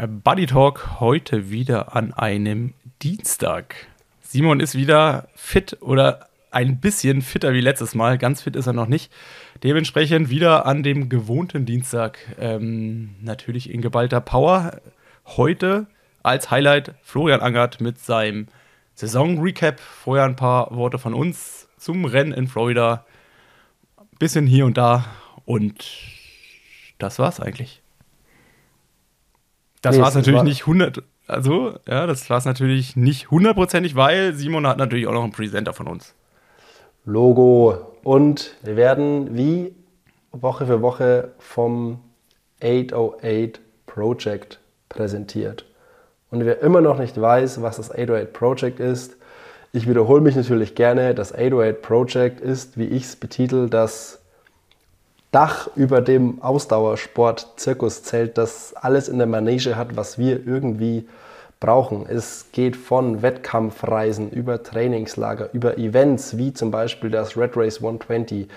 Äh, Buddy Talk heute wieder an einem Dienstag. Simon ist wieder fit oder ein bisschen fitter wie letztes Mal. Ganz fit ist er noch nicht. Dementsprechend wieder an dem gewohnten Dienstag. Ähm, natürlich in geballter Power. Heute als Highlight Florian Angert mit seinem Saison-Recap. Vorher ein paar Worte von uns zum Rennen in Florida. Bisschen hier und da. Und das war's eigentlich. Das nee, war's natürlich war nicht 100. Also, ja, das war's natürlich nicht hundertprozentig, weil Simon hat natürlich auch noch einen Presenter von uns. Logo. Und wir werden wie Woche für Woche vom 808 Project präsentiert. Und wer immer noch nicht weiß, was das 808 Project ist, ich wiederhole mich natürlich gerne. Das 808 Project ist, wie ich es betitel, das Dach über dem Ausdauersport-Zirkuszelt, das alles in der Manege hat, was wir irgendwie brauchen. Es geht von Wettkampfreisen über Trainingslager, über Events wie zum Beispiel das Red Race 120,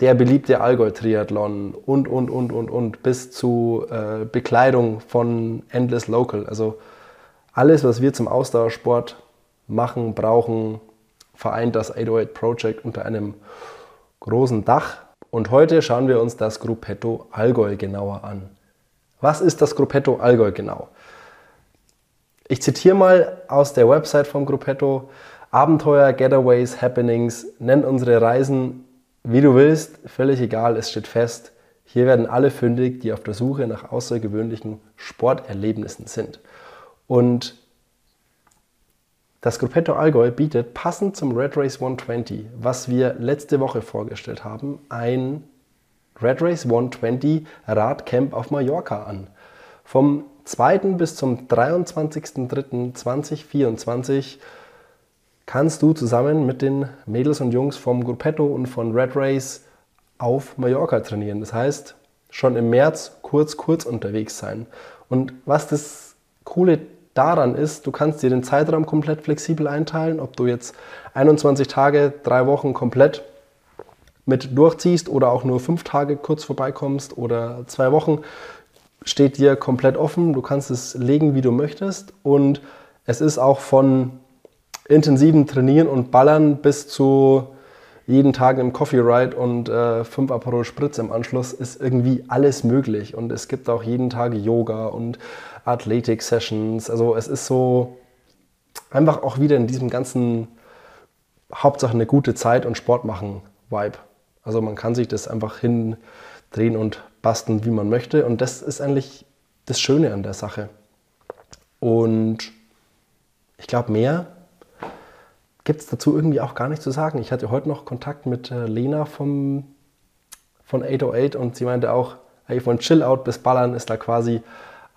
der beliebte Allgäu-Triathlon und, und, und, und, und, bis zu äh, Bekleidung von Endless Local. Also alles, was wir zum Ausdauersport machen, brauchen, vereint das 808 Project unter einem großen Dach. Und heute schauen wir uns das Gruppetto Allgäu genauer an. Was ist das Gruppetto Allgäu genau? Ich zitiere mal aus der Website vom Gruppetto. Abenteuer, Getaways, Happenings, nenn unsere Reisen wie du willst, völlig egal, es steht fest. Hier werden alle fündig, die auf der Suche nach außergewöhnlichen Sporterlebnissen sind. Und das Gruppetto Allgäu bietet passend zum Red Race 120, was wir letzte Woche vorgestellt haben, ein Red Race 120 Radcamp auf Mallorca an. Vom 2. bis zum 23.03.2024 kannst du zusammen mit den Mädels und Jungs vom Gruppetto und von Red Race auf Mallorca trainieren. Das heißt, schon im März kurz, kurz unterwegs sein. Und was das Coole daran ist, du kannst dir den Zeitraum komplett flexibel einteilen, ob du jetzt 21 Tage, drei Wochen komplett mit durchziehst oder auch nur fünf Tage kurz vorbeikommst oder zwei Wochen, steht dir komplett offen. Du kannst es legen, wie du möchtest. Und es ist auch von intensiven Trainieren und Ballern bis zu jeden Tag im Coffee Ride und äh, fünf Aperol Spritz im Anschluss ist irgendwie alles möglich. Und es gibt auch jeden Tag Yoga und Athletic Sessions. Also es ist so einfach auch wieder in diesem ganzen Hauptsache eine gute Zeit und Sport machen Vibe. Also man kann sich das einfach hindrehen und basteln, wie man möchte. Und das ist eigentlich das Schöne an der Sache. Und ich glaube, mehr gibt es dazu irgendwie auch gar nicht zu sagen. Ich hatte heute noch Kontakt mit äh, Lena vom, von 808 und sie meinte auch, hey, von Chill-Out bis Ballern ist da quasi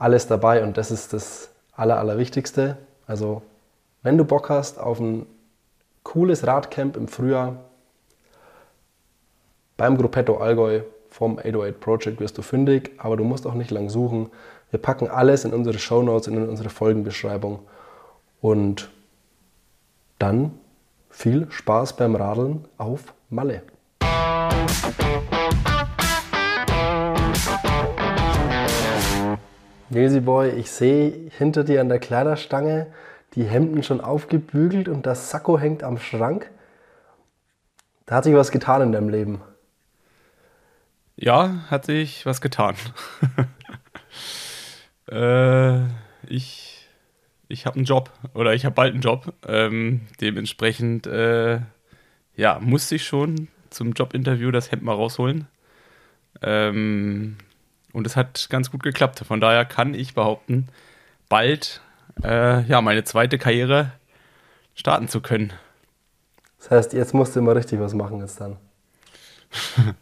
alles dabei und das ist das Aller, Allerwichtigste. Also, wenn du Bock hast auf ein cooles Radcamp im Frühjahr beim Gruppetto Allgäu vom 808 Project wirst du fündig, aber du musst auch nicht lang suchen. Wir packen alles in unsere Show Notes, in unsere Folgenbeschreibung und dann viel Spaß beim Radeln auf Malle. Nilsi Boy, ich sehe hinter dir an der Kleiderstange die Hemden schon aufgebügelt und das Sakko hängt am Schrank. Da hat sich was getan in deinem Leben. Ja, hat sich was getan. äh, ich ich habe einen Job oder ich habe bald einen Job. Ähm, dementsprechend, äh, ja, musste ich schon zum Jobinterview das Hemd mal rausholen. Ähm, und es hat ganz gut geklappt. Von daher kann ich behaupten, bald äh, ja, meine zweite Karriere starten zu können. Das heißt, jetzt musst du immer richtig was machen jetzt dann.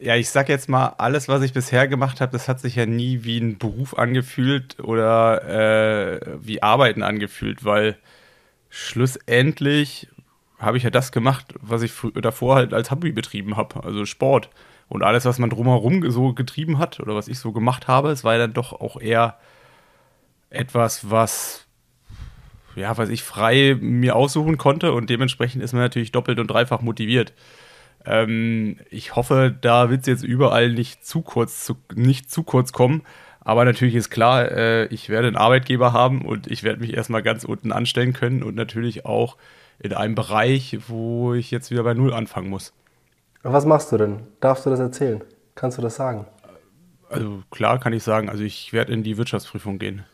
ja, ich sag jetzt mal, alles, was ich bisher gemacht habe, das hat sich ja nie wie ein Beruf angefühlt oder äh, wie Arbeiten angefühlt, weil schlussendlich habe ich ja das gemacht, was ich davor halt als Hobby betrieben habe, also Sport. Und alles, was man drumherum so getrieben hat oder was ich so gemacht habe, es war ja dann doch auch eher etwas, was ja, was ich frei mir aussuchen konnte und dementsprechend ist man natürlich doppelt und dreifach motiviert. Ähm, ich hoffe, da wird es jetzt überall nicht zu kurz, zu, nicht zu kurz kommen. Aber natürlich ist klar, äh, ich werde einen Arbeitgeber haben und ich werde mich erstmal ganz unten anstellen können und natürlich auch in einem Bereich, wo ich jetzt wieder bei Null anfangen muss. Was machst du denn? Darfst du das erzählen? Kannst du das sagen? Also klar kann ich sagen, also ich werde in die Wirtschaftsprüfung gehen.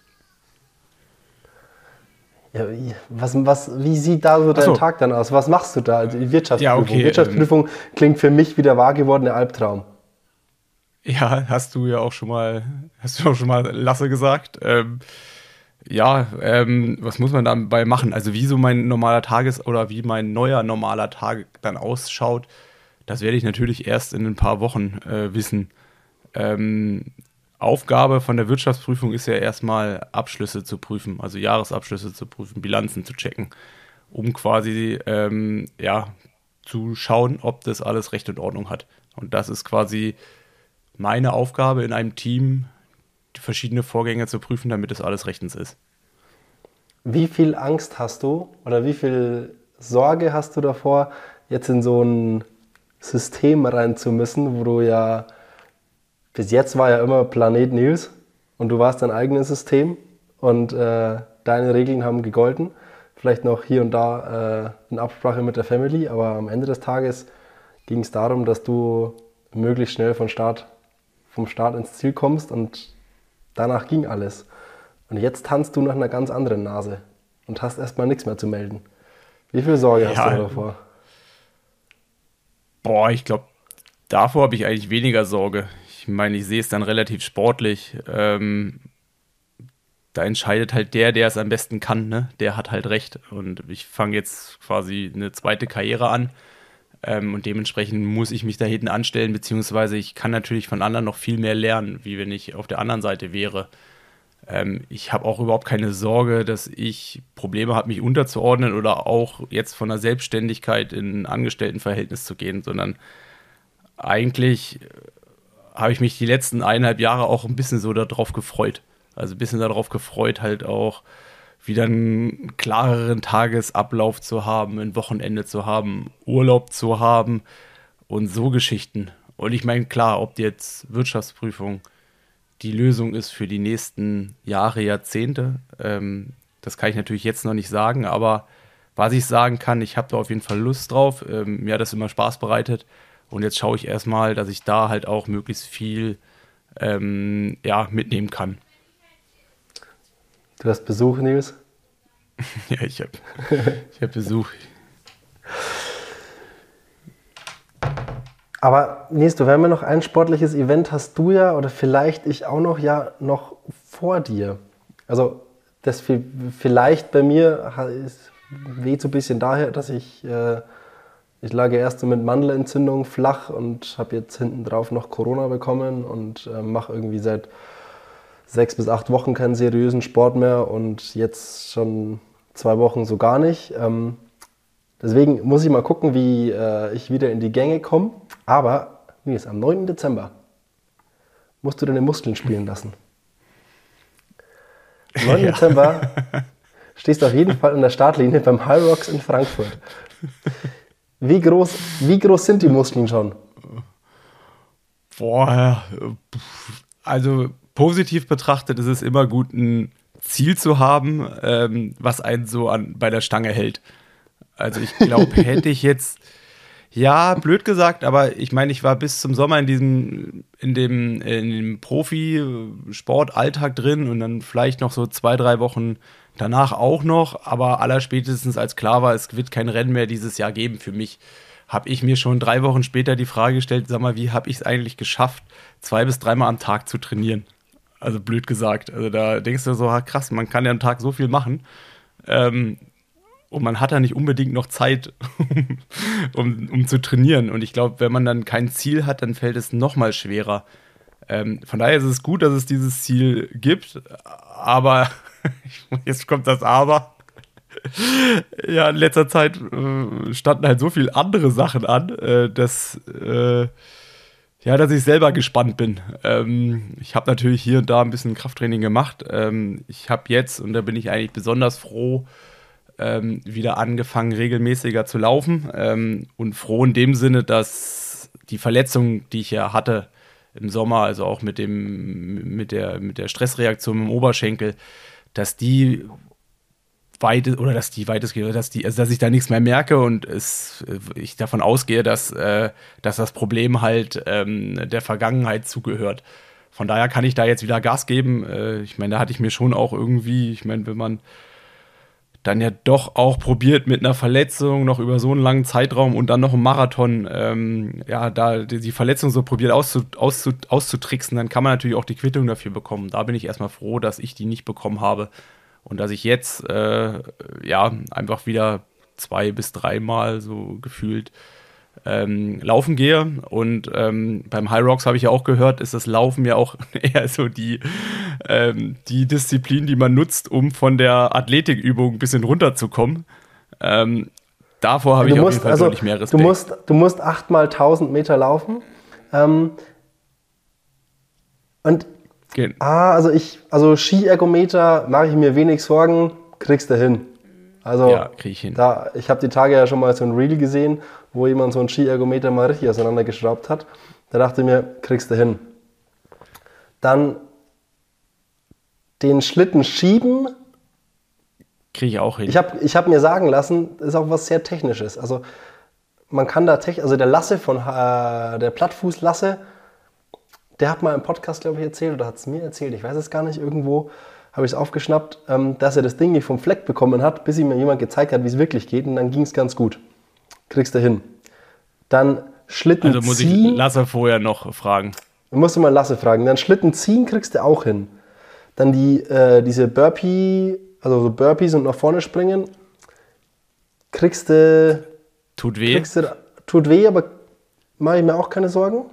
Ja, was, was, wie sieht da so dein so. Tag dann aus? Was machst du da? Die Wirtschaftsprüfung. Ja, okay, Wirtschaftsprüfung ähm, klingt für mich wie der wahr gewordene Albtraum. Ja, hast du ja auch schon mal, hast du auch schon mal Lasse gesagt. Ähm, ja, ähm, was muss man dabei machen? Also wie so mein normaler Tages- oder wie mein neuer normaler Tag dann ausschaut, das werde ich natürlich erst in ein paar Wochen äh, wissen. Ähm, Aufgabe von der Wirtschaftsprüfung ist ja erstmal Abschlüsse zu prüfen, also Jahresabschlüsse zu prüfen, Bilanzen zu checken, um quasi ähm, ja, zu schauen, ob das alles Recht und Ordnung hat. Und das ist quasi meine Aufgabe in einem Team, verschiedene Vorgänge zu prüfen, damit es alles rechtens ist. Wie viel Angst hast du oder wie viel Sorge hast du davor, jetzt in so ein System rein zu müssen, wo du ja bis jetzt war ja immer Planet Nils und du warst dein eigenes System und äh, deine Regeln haben gegolten. Vielleicht noch hier und da äh, in Absprache mit der Family, aber am Ende des Tages ging es darum, dass du möglichst schnell von Start, vom Start ins Ziel kommst und danach ging alles. Und jetzt tanzt du nach einer ganz anderen Nase und hast erstmal nichts mehr zu melden. Wie viel Sorge ja, hast du davor? Boah, ich glaube, davor habe ich eigentlich weniger Sorge ich meine, ich sehe es dann relativ sportlich. Ähm, da entscheidet halt der, der es am besten kann, ne? Der hat halt recht. Und ich fange jetzt quasi eine zweite Karriere an. Ähm, und dementsprechend muss ich mich da hinten anstellen, beziehungsweise ich kann natürlich von anderen noch viel mehr lernen, wie wenn ich auf der anderen Seite wäre. Ähm, ich habe auch überhaupt keine Sorge, dass ich Probleme habe, mich unterzuordnen oder auch jetzt von der Selbstständigkeit in ein Angestelltenverhältnis zu gehen, sondern eigentlich habe ich mich die letzten eineinhalb Jahre auch ein bisschen so darauf gefreut. Also ein bisschen darauf gefreut, halt auch wieder einen klareren Tagesablauf zu haben, ein Wochenende zu haben, Urlaub zu haben und so Geschichten. Und ich meine, klar, ob jetzt Wirtschaftsprüfung die Lösung ist für die nächsten Jahre, Jahrzehnte, ähm, das kann ich natürlich jetzt noch nicht sagen, aber was ich sagen kann, ich habe da auf jeden Fall Lust drauf. Ähm, mir hat das immer Spaß bereitet. Und jetzt schaue ich erstmal, dass ich da halt auch möglichst viel ähm, ja, mitnehmen kann. Du hast Besuch, Nils? ja, ich habe ich hab Besuch. Aber Nils, du, wir noch ein sportliches Event hast du ja, oder vielleicht ich auch noch, ja, noch vor dir. Also das vielleicht bei mir weht so ein bisschen daher, dass ich äh, ich lag erst so mit Mandelentzündung flach und habe jetzt hinten drauf noch Corona bekommen und äh, mache irgendwie seit sechs bis acht Wochen keinen seriösen Sport mehr und jetzt schon zwei Wochen so gar nicht. Ähm, deswegen muss ich mal gucken, wie äh, ich wieder in die Gänge komme. Aber, wie ist am 9. Dezember musst du deine Muskeln spielen lassen. Am 9. Ja. Dezember stehst du auf jeden Fall in der Startlinie beim High Rocks in Frankfurt. Wie groß, wie groß sind die Muskeln schon? Boah, also positiv betrachtet ist es immer gut, ein Ziel zu haben, ähm, was einen so an, bei der Stange hält. Also ich glaube, hätte ich jetzt, ja, blöd gesagt, aber ich meine, ich war bis zum Sommer in diesem, in dem, in dem Profisportalltag drin und dann vielleicht noch so zwei, drei Wochen Danach auch noch, aber allerspätestens als klar war, es wird kein Rennen mehr dieses Jahr geben für mich, habe ich mir schon drei Wochen später die Frage gestellt, sag mal, wie habe ich es eigentlich geschafft, zwei bis dreimal am Tag zu trainieren? Also blöd gesagt. Also da denkst du so, krass, man kann ja am Tag so viel machen. Ähm, und man hat ja nicht unbedingt noch Zeit, um, um zu trainieren. Und ich glaube, wenn man dann kein Ziel hat, dann fällt es noch mal schwerer. Ähm, von daher ist es gut, dass es dieses Ziel gibt, aber Jetzt kommt das Aber. Ja, in letzter Zeit äh, standen halt so viele andere Sachen an, äh, dass, äh, ja, dass ich selber gespannt bin. Ähm, ich habe natürlich hier und da ein bisschen Krafttraining gemacht. Ähm, ich habe jetzt, und da bin ich eigentlich besonders froh, ähm, wieder angefangen, regelmäßiger zu laufen. Ähm, und froh in dem Sinne, dass die Verletzung, die ich ja hatte, im Sommer, also auch mit dem, mit der, mit der Stressreaktion im Oberschenkel, dass die weit oder dass die weitestgehend, dass die, also dass ich da nichts mehr merke und es, ich davon ausgehe, dass, äh, dass das Problem halt ähm, der Vergangenheit zugehört. Von daher kann ich da jetzt wieder Gas geben. Äh, ich meine, da hatte ich mir schon auch irgendwie, ich meine, wenn man dann ja doch auch probiert mit einer Verletzung noch über so einen langen Zeitraum und dann noch im Marathon, ähm, ja, da die, die Verletzung so probiert auszu, auszu, auszutricksen, dann kann man natürlich auch die Quittung dafür bekommen. Da bin ich erstmal froh, dass ich die nicht bekommen habe und dass ich jetzt, äh, ja, einfach wieder zwei bis dreimal so gefühlt ähm, laufen gehe. Und ähm, beim High Rocks habe ich ja auch gehört, ist das Laufen ja auch eher so die, ähm, die Disziplin, die man nutzt, um von der Athletikübung ein bisschen runterzukommen. Ähm, davor habe ich musst, auf jeden Fall also, deutlich mehr Respekt. Du musst, du musst 8 mal 1000 Meter laufen. Ähm, und Gehen. Ah, also ich, also Skiergometer mache ich mir wenig Sorgen, kriegst du hin. Also, ja, ich. Da, ich habe die Tage ja schon mal so ein Reel gesehen, wo jemand so ein Skiergometer mal richtig auseinandergeschraubt hat. Da dachte ich mir, kriegst du hin. Dann den Schlitten schieben. Kriege ich auch hin. Ich habe ich hab mir sagen lassen, ist auch was sehr Technisches. Also man kann da, also der Lasse von, äh, der Plattfußlasse, der hat mal im Podcast, glaube ich, erzählt oder hat es mir erzählt, ich weiß es gar nicht, irgendwo habe ich es aufgeschnappt, ähm, dass er das Ding nicht vom Fleck bekommen hat, bis ihm jemand gezeigt hat, wie es wirklich geht und dann ging es ganz gut kriegst du hin. Dann Schlitten ziehen. Also muss ziehen. ich Lasse vorher noch fragen. Dann musst du mal Lasse fragen. Dann Schlitten ziehen kriegst du auch hin. Dann die, äh, diese Burpee, also so Burpees und nach vorne springen, kriegst du. Tut weh. Kriegst du, tut weh, aber mache ich mir auch keine Sorgen.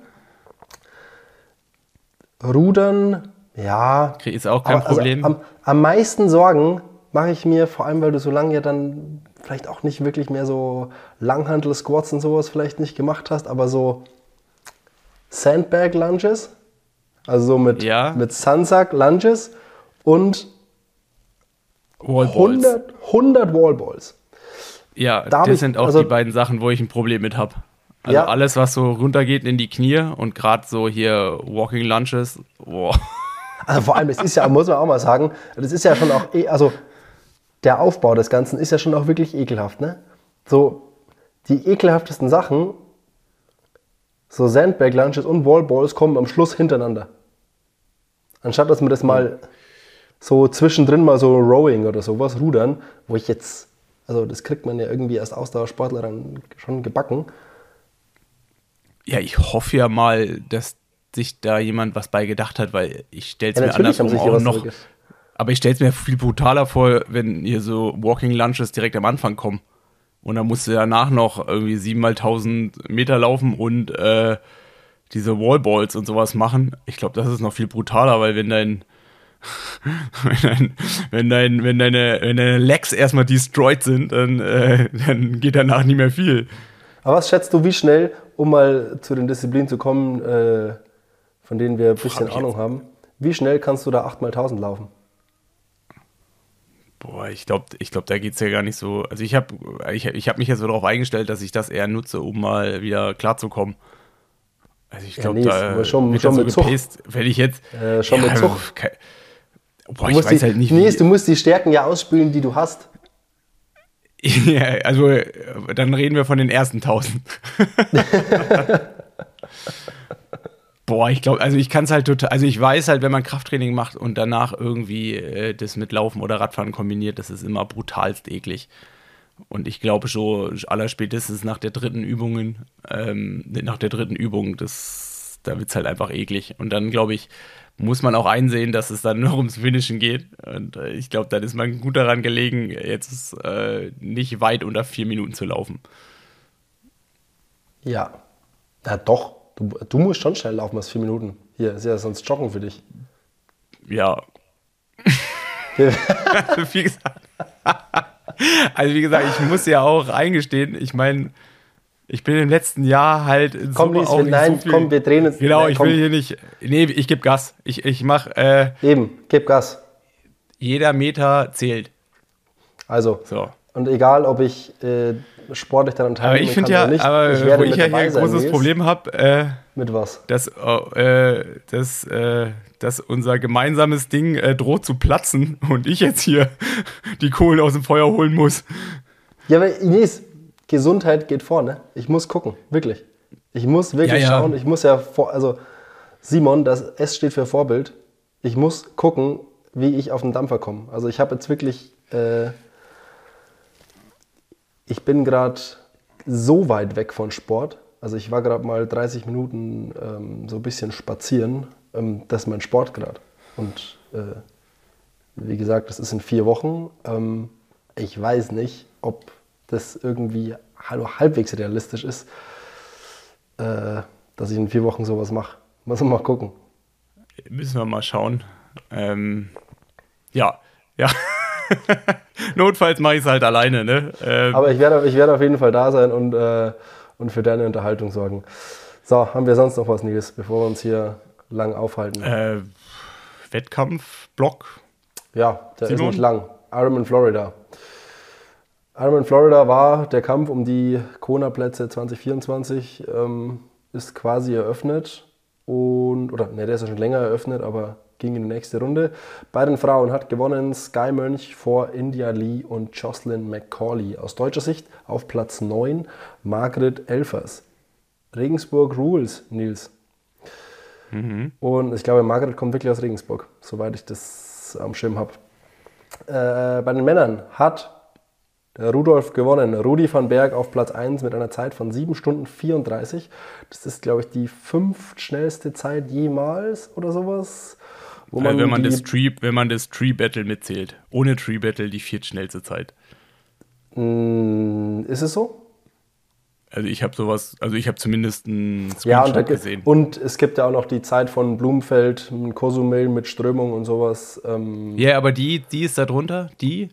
Rudern, ja. Ist auch kein also Problem. Am, am meisten Sorgen mache ich mir, vor allem weil du so lange ja dann vielleicht auch nicht wirklich mehr so Langhandel-Squats und sowas vielleicht nicht gemacht hast, aber so Sandbag-Lunges, also so mit, ja. mit Sunsack-Lunges und Wallballs. 100, 100 Wallballs. Ja, da das sind auch also, die beiden Sachen, wo ich ein Problem mit habe. Also ja. alles, was so runtergeht in die Knie und gerade so hier Walking Lunches, boah. Also vor allem, es ist ja, muss man auch mal sagen, das ist ja schon auch, eh, also der Aufbau des Ganzen ist ja schon auch wirklich ekelhaft. Ne? So die ekelhaftesten Sachen, so Sandbag Lunches und Wallballs kommen am Schluss hintereinander. Anstatt dass wir das mal so zwischendrin mal so Rowing oder sowas, Rudern, wo ich jetzt, also das kriegt man ja irgendwie als Ausdauersportler dann schon gebacken. Ja, ich hoffe ja mal, dass sich da jemand was bei gedacht hat, weil ich stelle es ja, mir andersrum auch noch, aber ich stelle es mir viel brutaler vor, wenn hier so Walking Lunches direkt am Anfang kommen. Und dann musst du danach noch irgendwie 7 mal 1000 Meter laufen und äh, diese Wallballs und sowas machen. Ich glaube, das ist noch viel brutaler, weil wenn dein, wenn, dein, wenn, dein, wenn, deine, wenn deine Legs erstmal destroyed sind, dann, äh, dann geht danach nicht mehr viel. Aber was schätzt du, wie schnell, um mal zu den Disziplinen zu kommen, äh, von denen wir ein bisschen Puh, hab Ahnung haben, wie schnell kannst du da 8 mal 1000 laufen? Boah, ich glaube, ich glaub, da geht es ja gar nicht so. Also ich habe ich, ich hab mich jetzt so darauf eingestellt, dass ich das eher nutze, um mal wieder klarzukommen. Also ich glaube, ja, nee, da schon, schon so mit. Gepaced, wenn ich jetzt. Äh, schon ja, mit Zug. Kein, boah, ich weiß die, halt nicht. Nee, du musst die Stärken ja ausspülen, die du hast. ja, also dann reden wir von den ersten 1000. Boah, ich glaube, also ich kann es halt total, also ich weiß halt, wenn man Krafttraining macht und danach irgendwie äh, das mit Laufen oder Radfahren kombiniert, das ist immer brutalst eklig. Und ich glaube schon, allerspätestens nach der dritten Übungen, ähm, nach der dritten Übung, das, da wird es halt einfach eklig. Und dann, glaube ich, muss man auch einsehen, dass es dann nur ums Finishen geht. Und äh, ich glaube, dann ist man gut daran gelegen, jetzt äh, nicht weit unter vier Minuten zu laufen. Ja, ja doch. Du, du musst schon schnell laufen, als vier Minuten. Hier, ist ja sonst Joggen für dich. Ja. also, wie gesagt, also wie gesagt, ich muss ja auch eingestehen, ich meine, ich bin im letzten Jahr halt komm, Summe auch nein, so viel, komm, wir drehen uns. Genau, nein, ich will hier nicht. Nee, ich gebe Gas. Ich, ich mach. Äh, Eben, gib Gas. Jeder Meter zählt. Also. So. Und egal, ob ich äh, sportlich daran Aber ich finde ja, nicht. aber ich wo ich ja hier ein großes. Problem habe, äh, Mit was? dass, äh, dass, äh, dass unser gemeinsames Ding äh, droht zu platzen und ich jetzt hier die Kohlen aus dem Feuer holen muss. Ja, aber Ines, Gesundheit geht vorne. Ich muss gucken, wirklich. Ich muss wirklich Ja, ja. schauen. Ich muss ja vor, also Simon, das S steht für Vorbild. Ich muss gucken, wie ich auf den Dampfer komme. Also ich habe jetzt wirklich, äh, ich bin gerade so weit weg von Sport. Also ich war gerade mal 30 Minuten ähm, so ein bisschen spazieren. Ähm, das ist mein Sport gerade. Und äh, wie gesagt, das ist in vier Wochen. Ähm, ich weiß nicht, ob das irgendwie halb- halbwegs realistisch ist, äh, dass ich in vier Wochen sowas mache. Muss man mal gucken. Müssen wir mal schauen. Ähm, ja, ja. Notfalls mache ich es halt alleine, ne? Ähm, Aber ich werde, ich werde auf jeden Fall da sein und, äh, und für deine Unterhaltung sorgen. So, haben wir sonst noch was, Nils, bevor wir uns hier lang aufhalten? äh, Wettkampf-Block. Ja, der Simon? ist nicht lang. Ironman Florida. Ironman Florida war der Kampf um die Kona-Plätze 2024, ähm, ist quasi eröffnet. Und, oder, ne, der ist ja schon länger eröffnet, aber ging in die nächste Runde. Bei den Frauen hat gewonnen Sky Mönch vor India Lee und Jocelyn McCauley. Aus deutscher Sicht auf Platz 9 Margret Elfers. Regensburg Rules, Nils. Und ich glaube, Margret kommt wirklich aus Regensburg, soweit ich das am Schirm habe. Äh, bei den Männern hat Rudolf gewonnen. Rudi van Berg auf Platz 1 mit einer Zeit von 7 Stunden 34. Das ist, glaube ich, die fünf schnellste Zeit jemals oder sowas. Äh, wenn, man das Tree, wenn man das Tree Battle mitzählt. Ohne Tree Battle die viertschnellste Zeit. Mm, ist es so? Also ich habe sowas, also ich habe zumindest einen Ja, Screenshot und, da, gesehen. und es gibt ja auch noch die Zeit von Blumenfeld, Kosumel mit Strömung und sowas. Ähm, Ja, aber die, die ist da drunter, die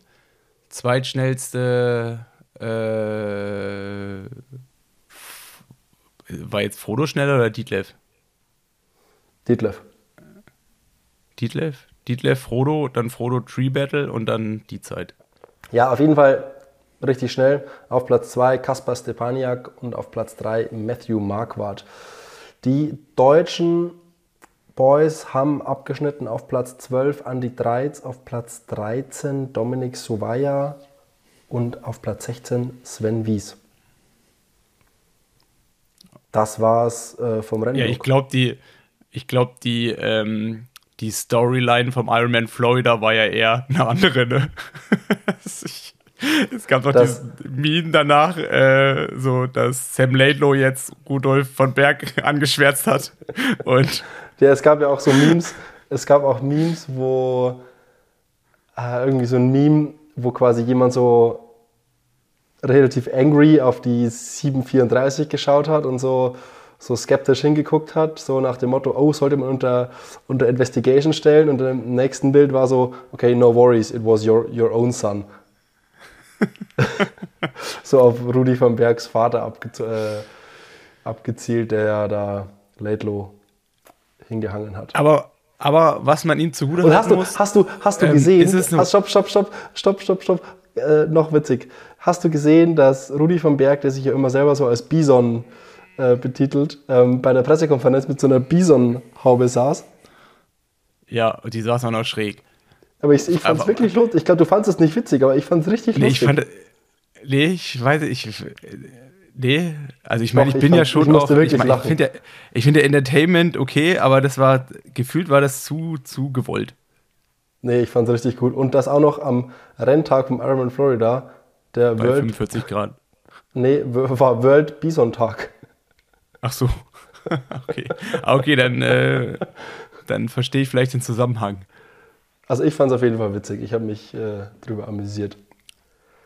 zweitschnellste äh, war jetzt Frodo schneller oder Dietlev? Detlef. Dietlev? Dietlev, Frodo, dann Frodo Tree Battle und dann die Zeit. Ja, auf jeden Fall richtig schnell. Auf Platz 2 Kaspar Stepaniak und auf Platz 3 Matthew Marquardt. Die deutschen Boys haben abgeschnitten auf Platz 12 Andy Dreiz, auf Platz 13 Dominik Suvaya und auf Platz 16 Sven Wies. Das war's äh, vom Rennen. Ja, ich glaube, die, ich glaube, die, ähm, die Storyline vom Ironman Florida war ja eher eine andere, ne? es gab doch Das- dieses Meme danach, äh, so, dass Sam Laidlow jetzt Rudolf von Berg angeschwärzt hat. Und Ja, es gab ja auch so Memes. Es gab auch Memes, wo äh, irgendwie so ein Meme, wo quasi jemand so relativ angry auf die 734 geschaut hat und so, so skeptisch hingeguckt hat, so nach dem Motto, oh, sollte man unter, unter Investigation stellen und im nächsten Bild war so, okay, no worries, it was your, your own son. so auf Rudi van Bergs Vater abge äh, abgezielt, der ja da Laidlow hingehangen hat. aber, aber was man ihm zugute Und hast du, muss, hast du, hast du ähm, gesehen, ist es hast, stopp, stopp, stopp, stopp, stopp, stopp, äh, noch witzig. Hast du gesehen, dass Rudi van Berg, der sich ja immer selber so als Bison äh, betitelt, ähm, bei der Pressekonferenz mit so einer Bison-Haube saß? ja, die saß auch noch schräg. Aber ich, ich fand es wirklich lustig. Ich glaube, du fandest es nicht witzig, aber ich fand es richtig Nee, ich lustig. fand, nee, ich weiß, ich, nee, also ich meine, ich ich bin fand- ja ich schon musste auch, ich, mein, ich finde ja, ich finde ja Entertainment okay, aber das war, gefühlt war das zu, zu gewollt. nee, ich fand es richtig gut. Und das auch noch am Renntag vom Ironman Florida, der Bei World, 45 Grad. nee, war World Bison Tag. Ach so. okay. Ah, Okay, dann, äh, dann verstehe ich vielleicht den Zusammenhang. Also ich fand es auf jeden Fall witzig. Ich habe mich äh, drüber amüsiert.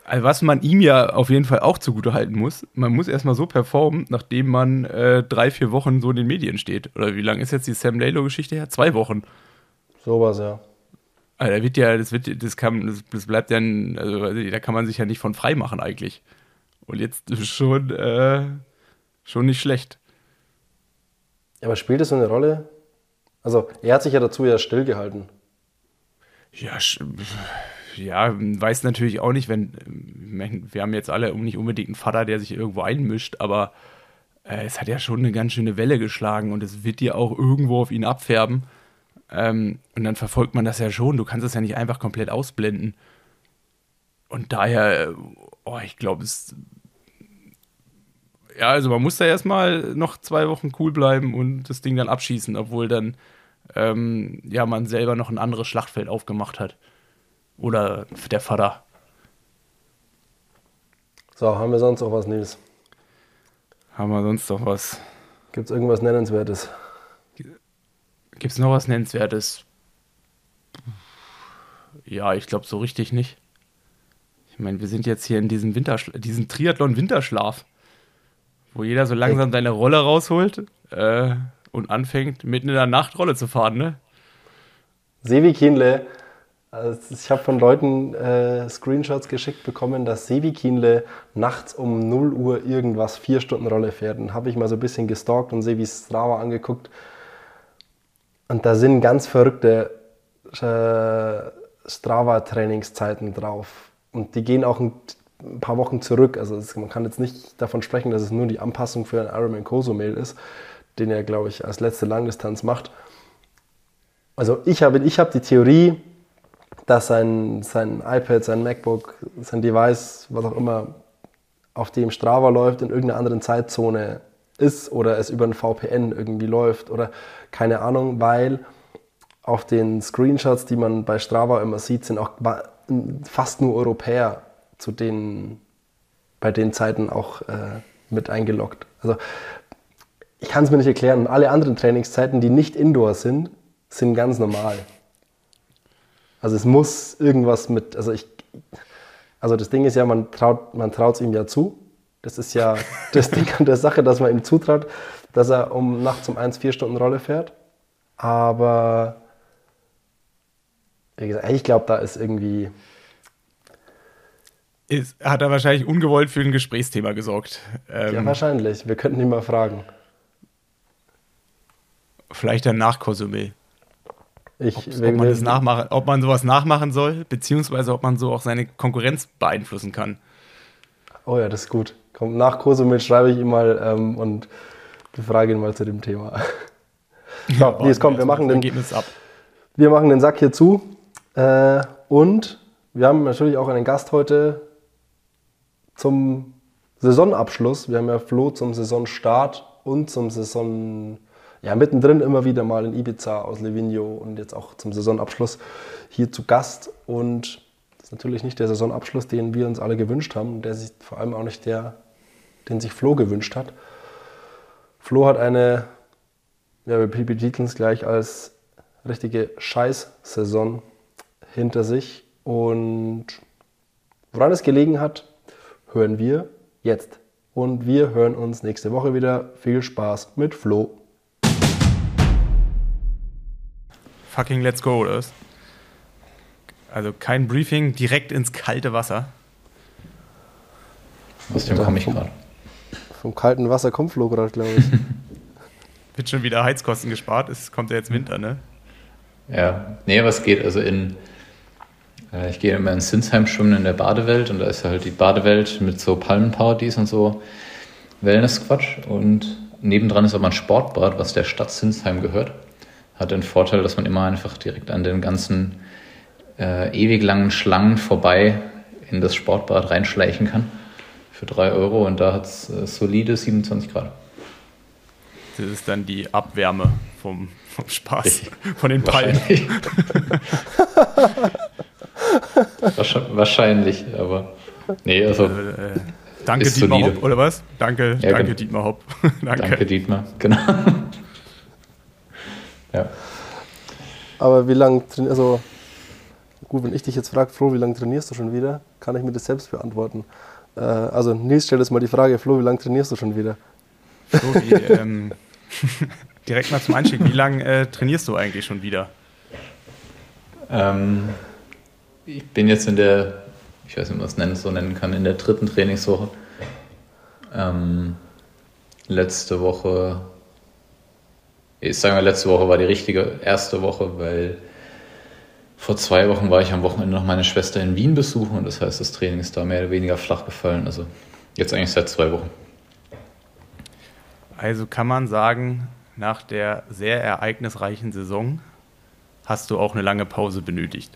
Also was man ihm ja auf jeden Fall auch zugute halten muss, man muss erstmal so performen, nachdem man äh, drei, vier Wochen so in den Medien steht. Oder wie lange ist jetzt die Sam Laylow-Geschichte her? Zwei Wochen. Sowas, ja. Also da wird ja, das wird, das kann, das, das bleibt dann, also da kann man sich ja nicht von frei machen eigentlich. Und jetzt ist schon, äh, schon nicht schlecht. Aber spielt es so eine Rolle? Also, er hat sich ja dazu ja stillgehalten. Ja, ja, weiß natürlich auch nicht, wenn, wir haben jetzt alle nicht unbedingt einen Vater, der sich irgendwo einmischt, aber äh, es hat ja schon eine ganz schöne Welle geschlagen und es wird dir auch irgendwo auf ihn abfärben. Ähm, und dann verfolgt man das ja schon. Du kannst es ja nicht einfach komplett ausblenden. Und daher, äh, oh, ich glaube, es. Ja, also man muss da erstmal noch zwei Wochen cool bleiben und das Ding dann abschießen, obwohl dann ähm, ja man selber noch ein anderes Schlachtfeld aufgemacht hat. Oder der Vater. So, haben wir sonst noch was, Nils? Haben wir sonst noch was? Gibt es irgendwas Nennenswertes? Gibt es noch was Nennenswertes? Ja, ich glaube so richtig nicht. Ich meine, wir sind jetzt hier in diesem, Winterschla diesem Triathlon-Winterschlaf, wo jeder so langsam seine Rolle rausholt äh, und anfängt, mitten in der Nacht Rolle zu fahren, ne? Sevi Kienle also ich habe von Leuten äh, Screenshots geschickt bekommen, dass Sevi Kienle nachts um 0 Uhr irgendwas vier Stunden Rolle fährt. Und habe ich mal so ein bisschen gestalkt und Sevis Strava angeguckt. Und da sind ganz verrückte äh, Strava-Trainingszeiten drauf. Und die gehen auch ein, ein paar Wochen zurück. Also es, man kann jetzt nicht davon sprechen, dass es nur die Anpassung für ein Ironman Cozumel ist, den er, glaube ich, als letzte Langdistanz macht. Also ich habe ich hab die Theorie, dass sein, sein iPad, sein MacBook, sein Device, was auch immer, auf dem Strava läuft, in irgendeiner anderen Zeitzone ist oder es über ein VPN irgendwie läuft oder keine Ahnung, weil auf den Screenshots, die man bei Strava immer sieht, sind auch fast nur Europäer zu den, bei den Zeiten auch äh, mit eingeloggt. Also ich kann es mir nicht erklären. Alle anderen Trainingszeiten, die nicht Indoor sind, sind ganz normal. Also es muss irgendwas mit, also ich, also das Ding ist ja, man traut man es ihm ja zu. Das ist ja das Ding an der Sache, dass man ihm zutraut, dass er um nachts um 1 vier Stunden Rolle fährt. Aber wie gesagt, ich glaube, da ist irgendwie. Ist, hat er wahrscheinlich ungewollt für ein Gesprächsthema gesorgt. Ähm, ja, wahrscheinlich. Wir könnten ihn mal fragen. Vielleicht ein Nachkonsumé. Ich, ob, ob, man das nachmachen, ob man sowas nachmachen soll, beziehungsweise ob man so auch seine Konkurrenz beeinflussen kann. Oh ja, das ist gut. Komm, nach Kosumil schreibe ich ihm mal ähm, und befrage ihn mal zu dem Thema. so, ja, jetzt kommt, wir machen, den, ab. wir machen den Sack hier zu. Äh, und wir haben natürlich auch einen Gast heute zum Saisonabschluss. Wir haben ja Flo zum Saisonstart und zum Saison ja, mittendrin immer wieder mal in Ibiza aus Livigno und jetzt auch zum Saisonabschluss hier zu Gast. Und das ist natürlich nicht der Saisonabschluss, den wir uns alle gewünscht haben, der sich vor allem auch nicht der, den sich Flo gewünscht hat. Flo hat eine, ja, wir betiteln es gleich als richtige Scheiß-Saison hinter sich. Und woran es gelegen hat, hören wir jetzt. Und wir hören uns nächste Woche wieder. Viel Spaß mit Flo. fucking let's go ist. Also kein Briefing, direkt ins kalte Wasser. Aus dem komme ich gerade. Vom kalten Wasser kommt Flo gerade, glaube ich. Wird schon wieder Heizkosten gespart, es kommt ja jetzt Winter, ne? Ja, nee, was geht? Also in, äh, ich gehe immer in Sinsheim schwimmen in der Badewelt und da ist halt die Badewelt mit so Palmenpartys und so Wellnessquatsch und nebendran ist aber ein Sportbad, was der Stadt Sinsheim gehört hat den Vorteil, dass man immer einfach direkt an den ganzen äh, ewig langen Schlangen vorbei in das Sportbad reinschleichen kann für 3 Euro und da hat es äh, solide 27 Grad. Das ist dann die Abwärme vom, vom Spaß, Richtig. von den Palmen. Wahrscheinlich. Aber nee, also. Äh, danke Dietmar solide. Hopp, oder was? Danke, ja, danke genau. Dietmar Hopp. danke. danke Dietmar, genau. Ja. Aber wie lange, also gut, wenn ich dich jetzt frage, Flo, wie lange trainierst du schon wieder, kann ich mir das selbst beantworten. Äh, also Nils stellt jetzt mal die Frage, Flo, wie lange trainierst du schon wieder? Flo, wie, ähm, direkt mal zum Einstieg, wie lange äh, trainierst du eigentlich schon wieder? Ähm, ich bin jetzt in der, ich weiß nicht, ob man es so nennen kann, in der dritten Trainingswoche. Ähm, letzte Woche ich sage mal, letzte Woche war die richtige erste Woche, weil vor zwei Wochen war ich am Wochenende noch meine Schwester in Wien besuchen und das heißt, das Training ist da mehr oder weniger flach gefallen. Also jetzt eigentlich seit zwei Wochen. Also kann man sagen, nach der sehr ereignisreichen Saison hast du auch eine lange Pause benötigt.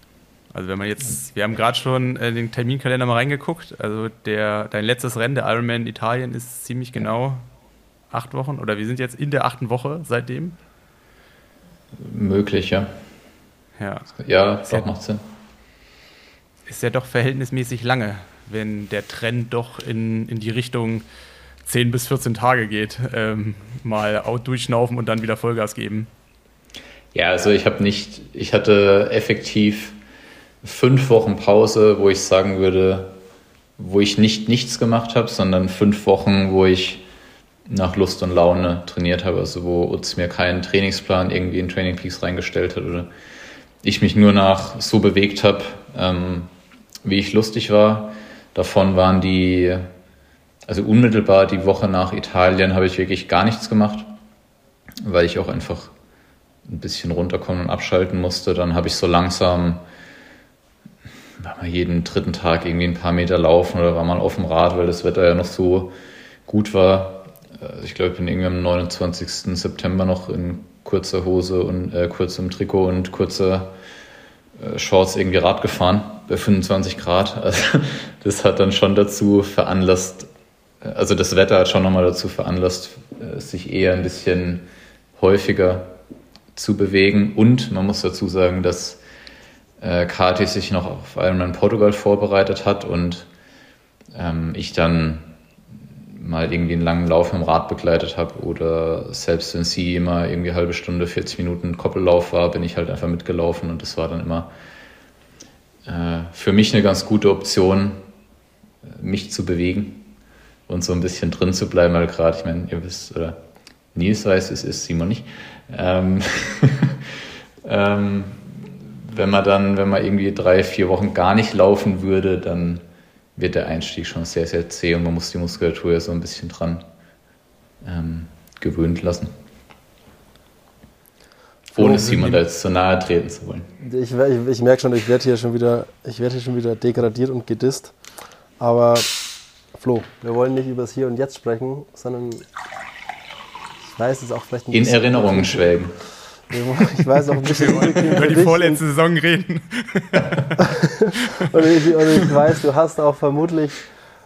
Also wenn man jetzt, wir haben gerade schon äh, den Terminkalender mal reingeguckt. Also der, dein letztes Rennen, der Ironman Italien, ist ziemlich genau acht Wochen oder wir sind jetzt in der achten Woche seitdem. Möglich, ja. Ja, ja das ja, macht Sinn. Ist ja doch verhältnismäßig lange, wenn der Trend doch in, in die Richtung 10 bis 14 Tage geht. Ähm, mal out durchschnaufen und dann wieder Vollgas geben. Ja, also ich habe nicht, ich hatte effektiv fünf Wochen Pause, wo ich sagen würde, wo ich nicht nichts gemacht habe, sondern fünf Wochen, wo ich nach Lust und Laune trainiert habe, also wo uns mir keinen Trainingsplan irgendwie in Training Peaks reingestellt hat oder ich mich nur nach so bewegt habe, ähm, wie ich lustig war. Davon waren die, also unmittelbar die Woche nach Italien habe ich wirklich gar nichts gemacht, weil ich auch einfach ein bisschen runterkommen und abschalten musste. Dann habe ich so langsam war mal jeden dritten Tag irgendwie ein paar Meter laufen oder war mal auf dem Rad, weil das Wetter ja noch so gut war. Also ich glaube, ich bin irgendwie am 29. September noch in kurzer Hose und äh, kurzem Trikot und kurzer äh, Shorts irgendwie Rad gefahren bei 25 Grad. Also das hat dann schon dazu veranlasst, also das Wetter hat schon nochmal dazu veranlasst, äh, sich eher ein bisschen häufiger zu bewegen. Und man muss dazu sagen, dass äh, Kati sich noch auf Ironman Portugal vorbereitet hat und ähm, ich dann mal irgendwie einen langen Lauf im Rad begleitet habe oder selbst wenn sie immer irgendwie halbe Stunde, 40 Minuten Koppellauf war, bin ich halt einfach mitgelaufen und das war dann immer äh, für mich eine ganz gute Option, mich zu bewegen und so ein bisschen drin zu bleiben, weil gerade, ich meine, ihr wisst, oder Nils weiß, es ist Simon nicht. Ähm, ähm, wenn man dann, wenn man irgendwie drei, vier Wochen gar nicht laufen würde, dann wird der Einstieg schon sehr, sehr zäh und man muss die Muskulatur ja so ein bisschen dran ähm, gewöhnt lassen. Ohne Simon da jetzt zu nahe treten zu wollen. Ich, ich, ich merke schon, ich werde hier schon wieder, ich werde hier schon wieder degradiert und gedisst. Aber Flo, wir wollen nicht über das Hier und Jetzt sprechen, sondern ich weiß es auch vielleicht ein In bisschen. In Erinnerungen schwelgen. Ich weiß auch ein bisschen über die vorletzte Saison reden. und, ich, und ich weiß, du hast auch vermutlich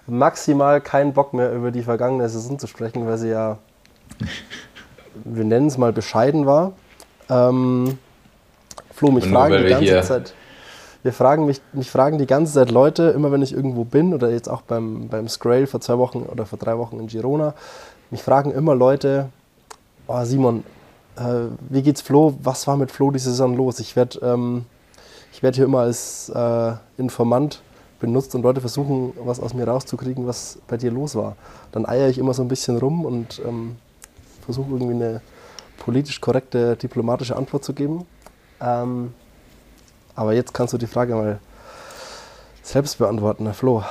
maximal keinen Bock mehr über die vergangene Saison zu sprechen, weil sie ja, wir nennen es mal bescheiden war. Ähm, Flo, mich fragen die ganze Zeit, wir fragen mich, mich fragen die ganze Zeit Leute, immer wenn ich irgendwo bin oder jetzt auch beim, beim Scrail vor zwei Wochen oder vor drei Wochen in Girona, mich fragen immer Leute, oh Simon, äh, wie geht's Flo? Was war mit Flo die Saison los? Ich werde ähm, werd hier immer als äh, Informant benutzt und Leute versuchen, was aus mir rauszukriegen, was bei dir los war. Dann eier ich immer so ein bisschen rum und ähm, versuche irgendwie eine politisch korrekte, diplomatische Antwort zu geben. Ähm, aber jetzt kannst du die Frage mal selbst beantworten, Herr Flo.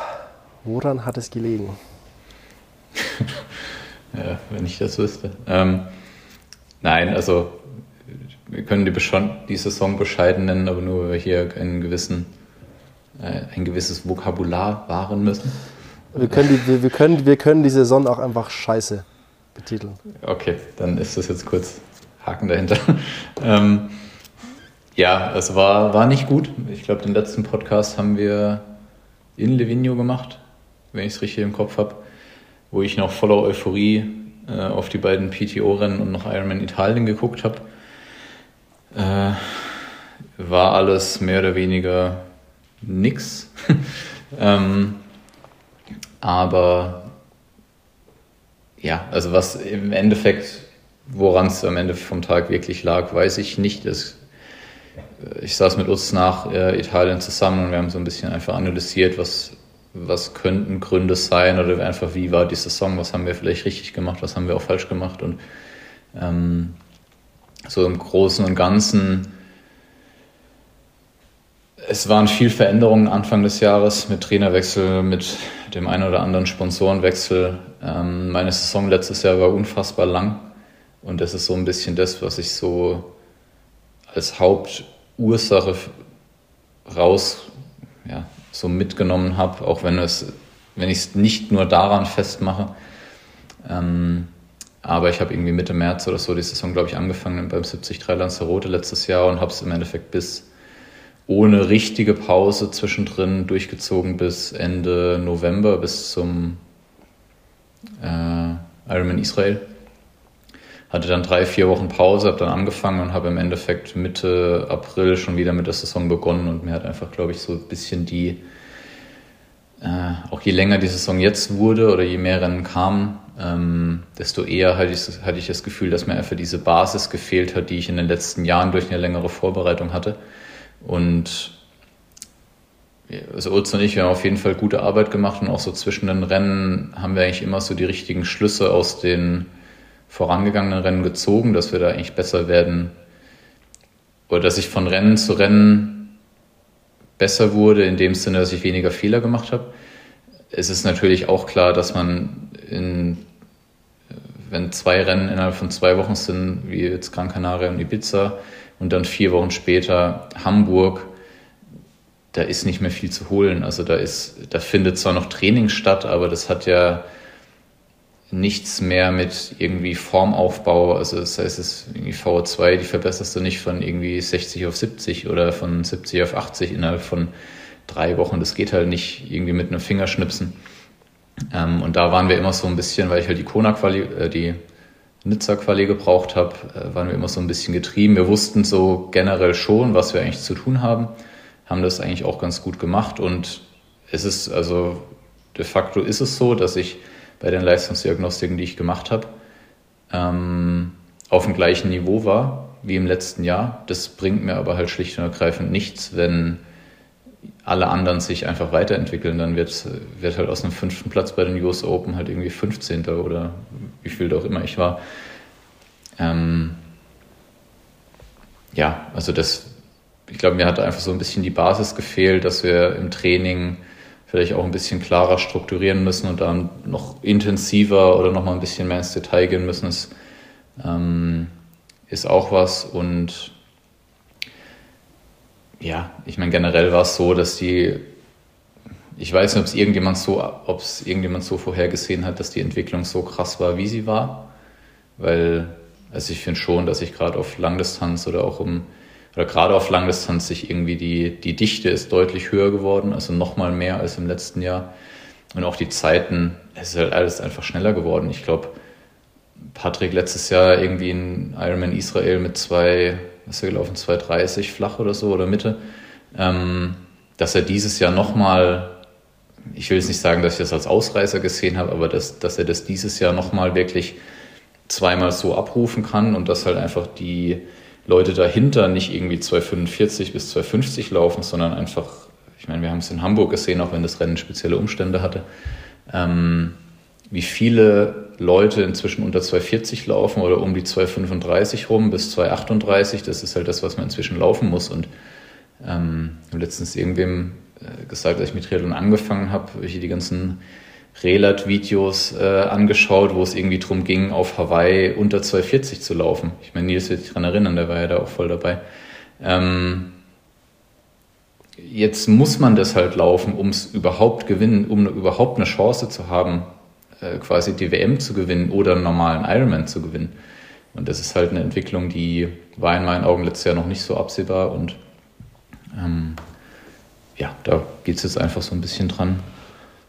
Woran hat es gelegen? ja, wenn ich das wüsste. Ähm, Nein, also wir können die, die Saison bescheiden nennen, aber nur, weil wir hier einen gewissen, äh, ein gewisses Vokabular wahren müssen. Wir können, die, wir, wir, können, wir können die Saison auch einfach scheiße betiteln. Okay, dann ist das jetzt kurz Haken dahinter. ähm, ja, es war, war nicht gut. Ich glaube, den letzten Podcast haben wir in Livigno gemacht, wenn ich es richtig im Kopf habe, wo ich noch voller Euphorie äh, auf die beiden PTO-Rennen und noch Ironman Italien geguckt habe, äh, war alles mehr oder weniger nix. ähm, aber ja, also was im Endeffekt, woran es am Ende vom Tag wirklich lag, weiß ich nicht. Es, äh, ich saß mit uns nach äh, Italien zusammen und wir haben so ein bisschen einfach analysiert, was was könnten Gründe sein oder einfach, wie war die Saison, was haben wir vielleicht richtig gemacht, was haben wir auch falsch gemacht und ähm, so im Großen und Ganzen, es waren viel Veränderungen Anfang des Jahres mit Trainerwechsel, mit dem einen oder anderen Sponsorenwechsel. Ähm, meine Saison letztes Jahr war unfassbar lang und das ist so ein bisschen das, was ich so als Hauptursache raus ja, so mitgenommen habe, auch wenn es, wenn ich es nicht nur daran festmache. Ähm, aber ich habe irgendwie Mitte März oder so die Saison, glaube ich, angefangen beim 73 Lanzarote letztes Jahr und habe es im Endeffekt bis ohne richtige Pause zwischendrin durchgezogen bis Ende November, bis zum äh, Ironman Israel. Hatte dann drei, vier Wochen Pause, habe dann angefangen und habe im Endeffekt Mitte April schon wieder mit der Saison begonnen und mir hat einfach, glaube ich, so ein bisschen die, äh, auch je länger die Saison jetzt wurde oder je mehr Rennen kamen, ähm, desto eher hatte ich, hatte ich das Gefühl, dass mir einfach diese Basis gefehlt hat, die ich in den letzten Jahren durch eine längere Vorbereitung hatte. Und also Utz und ich, wir haben auf jeden Fall gute Arbeit gemacht und auch so zwischen den Rennen haben wir eigentlich immer so die richtigen Schlüsse aus den vorangegangenen Rennen gezogen, dass wir da eigentlich besser werden oder dass ich von Rennen zu Rennen besser wurde, in dem Sinne, dass ich weniger Fehler gemacht habe. Es ist natürlich auch klar, dass man in, wenn zwei Rennen innerhalb von zwei Wochen sind, wie jetzt Gran Canaria und Ibiza, und dann vier Wochen später Hamburg, da ist nicht mehr viel zu holen. Also da ist, da findet zwar noch Training statt, aber das hat ja nichts mehr mit irgendwie Formaufbau. Also das heißt, es ist irgendwie VO2, die verbesserst du nicht von irgendwie 60 auf 70 oder von 70 auf 80 innerhalb von drei Wochen. Das geht halt nicht irgendwie mit einem Fingerschnipsen. Ähm, und da waren wir immer so ein bisschen, weil ich halt die Kona-Quali, äh, die Nizza-Quali gebraucht habe, äh, waren wir immer so ein bisschen getrieben. Wir wussten so generell schon, was wir eigentlich zu tun haben, haben das eigentlich auch ganz gut gemacht und es ist also de facto ist es so, dass ich bei den Leistungsdiagnostiken, die ich gemacht habe, ähm, auf dem gleichen Niveau war wie im letzten Jahr. Das bringt mir aber halt schlicht und ergreifend nichts, wenn alle anderen sich einfach weiterentwickeln, dann wird, wird halt aus einem fünften Platz bei den US Open halt irgendwie 15. oder wie viel auch immer ich war. Ähm, ja, also das, ich glaube, mir hat einfach so ein bisschen die Basis gefehlt, dass wir im Training vielleicht auch ein bisschen klarer strukturieren müssen und dann noch intensiver oder noch mal ein bisschen mehr ins Detail gehen müssen. Das ähm, ist auch was und ja, ich meine, generell war es so, dass die, ich weiß nicht, ob es irgendjemand so, ob es irgendjemand so vorhergesehen hat, dass die Entwicklung so krass war, wie sie war. Weil, also ich finde schon, dass ich gerade auf Langdistanz oder auch um, oder gerade auf Langdistanz sich irgendwie die, die Dichte ist deutlich höher geworden, also nochmal mehr als im letzten Jahr. Und auch die Zeiten, es ist halt alles einfach schneller geworden. Ich glaube, Patrick letztes Jahr irgendwie in Ironman Israel mit zwei ist er gelaufen, 2,30 flach oder so oder Mitte, ähm, dass er dieses Jahr nochmal, ich will jetzt nicht sagen, dass ich das als Ausreißer gesehen habe, aber dass, dass er das dieses Jahr nochmal wirklich zweimal so abrufen kann und dass halt einfach die Leute dahinter nicht irgendwie 2,45 bis 2,50 laufen, sondern einfach, ich meine, wir haben es in Hamburg gesehen, auch wenn das Rennen spezielle Umstände hatte, ähm, wie viele Leute inzwischen unter 240 laufen oder um die 235 rum bis 238. Das ist halt das, was man inzwischen laufen muss. Und ähm, letztens irgendwem äh, gesagt, als ich mit Triathlon angefangen habe, ich die ganzen Relat-Videos äh, angeschaut, wo es irgendwie darum ging, auf Hawaii unter 240 zu laufen. Ich meine, Nils wird sich daran erinnern, der war ja da auch voll dabei. Ähm, jetzt muss man das halt laufen, um es überhaupt gewinnen, um überhaupt eine Chance zu haben, äh, quasi die WM zu gewinnen oder einen normalen Ironman zu gewinnen. Und das ist halt eine Entwicklung, die war in meinen Augen letztes Jahr noch nicht so absehbar. Und ähm, ja, da geht es jetzt einfach so ein bisschen dran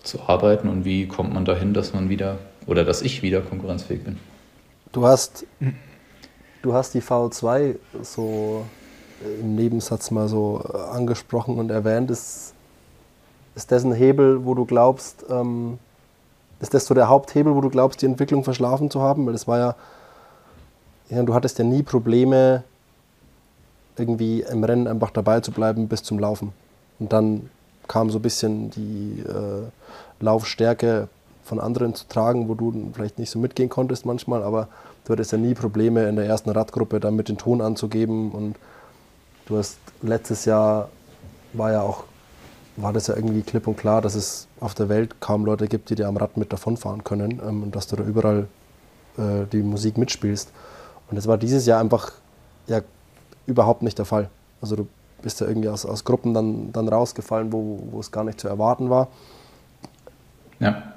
zu arbeiten. Und wie kommt man dahin, dass man wieder oder dass ich wieder konkurrenzfähig bin? Du hast, du hast die VO2 so im Nebensatz mal so angesprochen und erwähnt. Ist, ist das ein Hebel, wo du glaubst, ähm, ist das so der Haupthebel, wo du glaubst, die Entwicklung verschlafen zu haben? Weil das war ja, ja, du hattest ja nie Probleme, irgendwie im Rennen einfach dabei zu bleiben bis zum Laufen. Und dann kam so ein bisschen die äh, Laufstärke von anderen zu tragen, wo du vielleicht nicht so mitgehen konntest manchmal, aber du hattest ja nie Probleme in der ersten Radgruppe dann mit den Ton anzugeben und du hast letztes Jahr war ja auch war das ja irgendwie klipp und klar, dass es auf der Welt kaum Leute gibt, die dir am Rad mit davonfahren können ähm, und dass du da überall äh, die Musik mitspielst. Und das war dieses Jahr einfach ja, überhaupt nicht der Fall. Also du bist du irgendwie aus, aus Gruppen dann, dann rausgefallen, wo, wo es gar nicht zu erwarten war. Ja.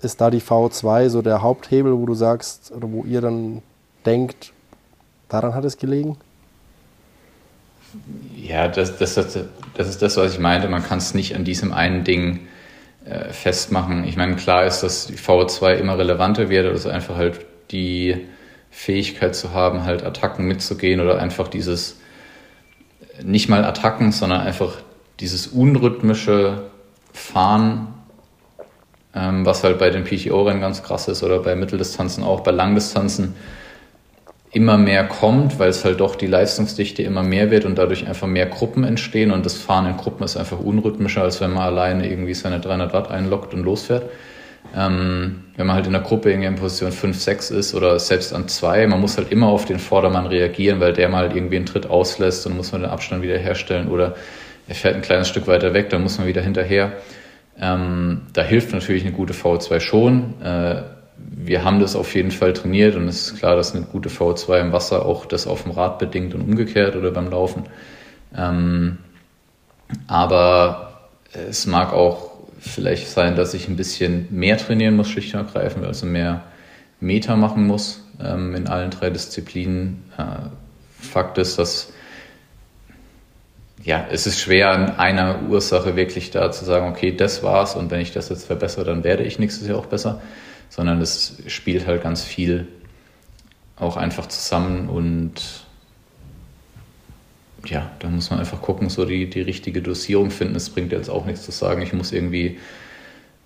Ist da die V2 so der Haupthebel, wo du sagst, oder wo ihr dann denkt, daran hat es gelegen? Ja, das, das, das, das ist das, was ich meinte. Man kann es nicht an diesem einen Ding äh, festmachen. Ich meine, klar ist, dass die V2 immer relevanter wird, also einfach halt die Fähigkeit zu haben, halt Attacken mitzugehen oder einfach dieses, nicht mal Attacken, sondern einfach dieses unrhythmische Fahren, ähm, was halt bei den PTO-Rennen ganz krass ist oder bei Mitteldistanzen auch, bei Langdistanzen immer mehr kommt, weil es halt doch die Leistungsdichte immer mehr wird und dadurch einfach mehr Gruppen entstehen und das Fahren in Gruppen ist einfach unrhythmischer, als wenn man alleine irgendwie seine 300 Watt einloggt und losfährt. Ähm, wenn man halt in der Gruppe irgendwie in Position 5, 6 ist oder selbst an 2, man muss halt immer auf den Vordermann reagieren, weil der mal irgendwie einen Tritt auslässt und muss man den Abstand wieder herstellen oder er fährt ein kleines Stück weiter weg, dann muss man wieder hinterher. Ähm, da hilft natürlich eine gute V2 schon. Äh, wir haben das auf jeden Fall trainiert und es ist klar, dass eine gute V2 im Wasser auch das auf dem Rad bedingt und umgekehrt oder beim Laufen. Ähm, aber es mag auch vielleicht sein, dass ich ein bisschen mehr trainieren muss, schlicht und ergreifend, also mehr Meter machen muss ähm, in allen drei Disziplinen. Äh, Fakt ist, dass ja, es ist schwer, an einer Ursache wirklich da zu sagen, okay, das war's und wenn ich das jetzt verbessere, dann werde ich nächstes Jahr auch besser, sondern es spielt halt ganz viel auch einfach zusammen und ja, da muss man einfach gucken, so die, die richtige Dosierung finden. Es bringt jetzt auch nichts zu sagen, ich muss irgendwie,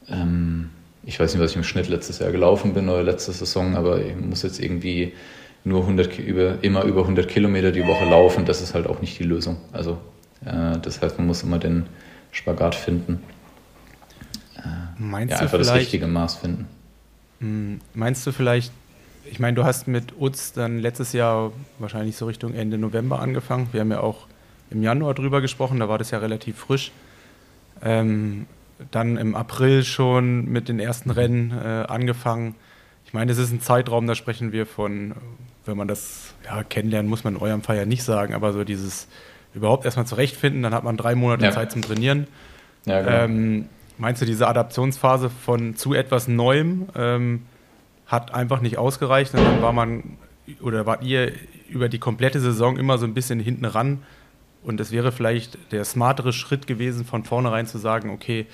ähm, ich weiß nicht, was ich im Schnitt letztes Jahr gelaufen bin oder letzte Saison, aber ich muss jetzt irgendwie nur 100, über, immer über 100 Kilometer die Woche laufen. Das ist halt auch nicht die Lösung. Also das heißt, man muss immer den Spagat finden. Äh, meinst ja, einfach das richtige Maß finden. Hm, meinst du vielleicht, ich meine, du hast mit Utz dann letztes Jahr wahrscheinlich so Richtung Ende November angefangen. Wir haben ja auch im Januar drüber gesprochen, da war das ja relativ frisch. Ähm, dann im April schon mit den ersten Rennen äh, angefangen. Ich meine, es ist ein Zeitraum, da sprechen wir von, wenn man das ja, kennenlernen, muss man in eurem Fall ja nicht sagen, aber so dieses überhaupt erstmal zurechtfinden, dann hat man drei Monate ja. Zeit zum Trainieren. Ja, genau. ähm, meinst du, diese Adaptionsphase von zu etwas Neuem ähm, hat einfach nicht ausgereicht und dann war man oder wart ihr über die komplette Saison immer so ein bisschen hinten ran und es wäre vielleicht der smartere Schritt gewesen, von vornherein zu sagen, okay,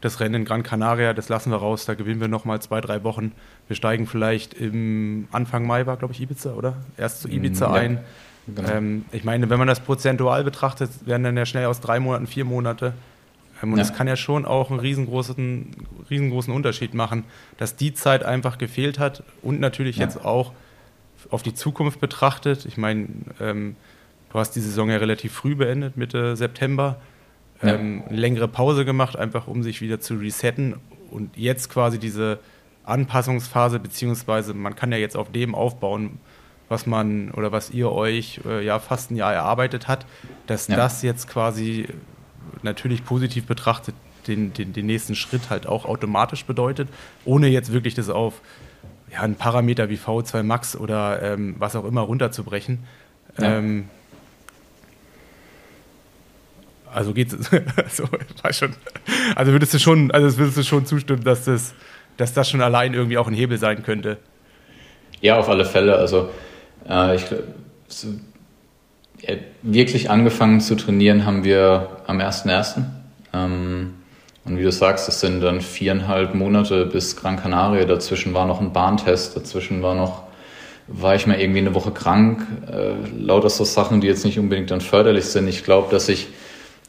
das Rennen in Gran Canaria, das lassen wir raus, da gewinnen wir nochmal zwei, drei Wochen. Wir steigen vielleicht im Anfang Mai, war glaube ich Ibiza, oder? Erst zu Ibiza ja. ein Genau. Ähm, ich meine, wenn man das prozentual betrachtet, werden dann ja schnell aus drei Monaten vier Monate. Ähm, und es ja. kann ja schon auch einen riesengroßen, riesengroßen Unterschied machen, dass die Zeit einfach gefehlt hat und natürlich ja. jetzt auch auf die Zukunft betrachtet. Ich meine, ähm, du hast die Saison ja relativ früh beendet, Mitte September. Ja. Ähm, längere Pause gemacht, einfach um sich wieder zu resetten und jetzt quasi diese Anpassungsphase, beziehungsweise man kann ja jetzt auf dem aufbauen, was man oder was ihr euch äh, ja fast ein Jahr erarbeitet hat, dass ja. das jetzt quasi natürlich positiv betrachtet den, den, den nächsten Schritt halt auch automatisch bedeutet, ohne jetzt wirklich das auf ja, einen Parameter wie V2 Max oder ähm, was auch immer runterzubrechen. Ja. Ähm, also geht's. also, war schon, also würdest du schon, also würdest du schon zustimmen, dass das, dass das schon allein irgendwie auch ein Hebel sein könnte? Ja, auf alle Fälle. Also äh, ich, so, ja, wirklich angefangen zu trainieren haben wir am 1.1. Ähm, und wie du sagst, es sind dann viereinhalb Monate bis Gran Canaria. Dazwischen war noch ein Bahntest, dazwischen war noch, war ich mal irgendwie eine Woche krank. Äh, lauter so Sachen, die jetzt nicht unbedingt dann förderlich sind. Ich glaube, dass ich,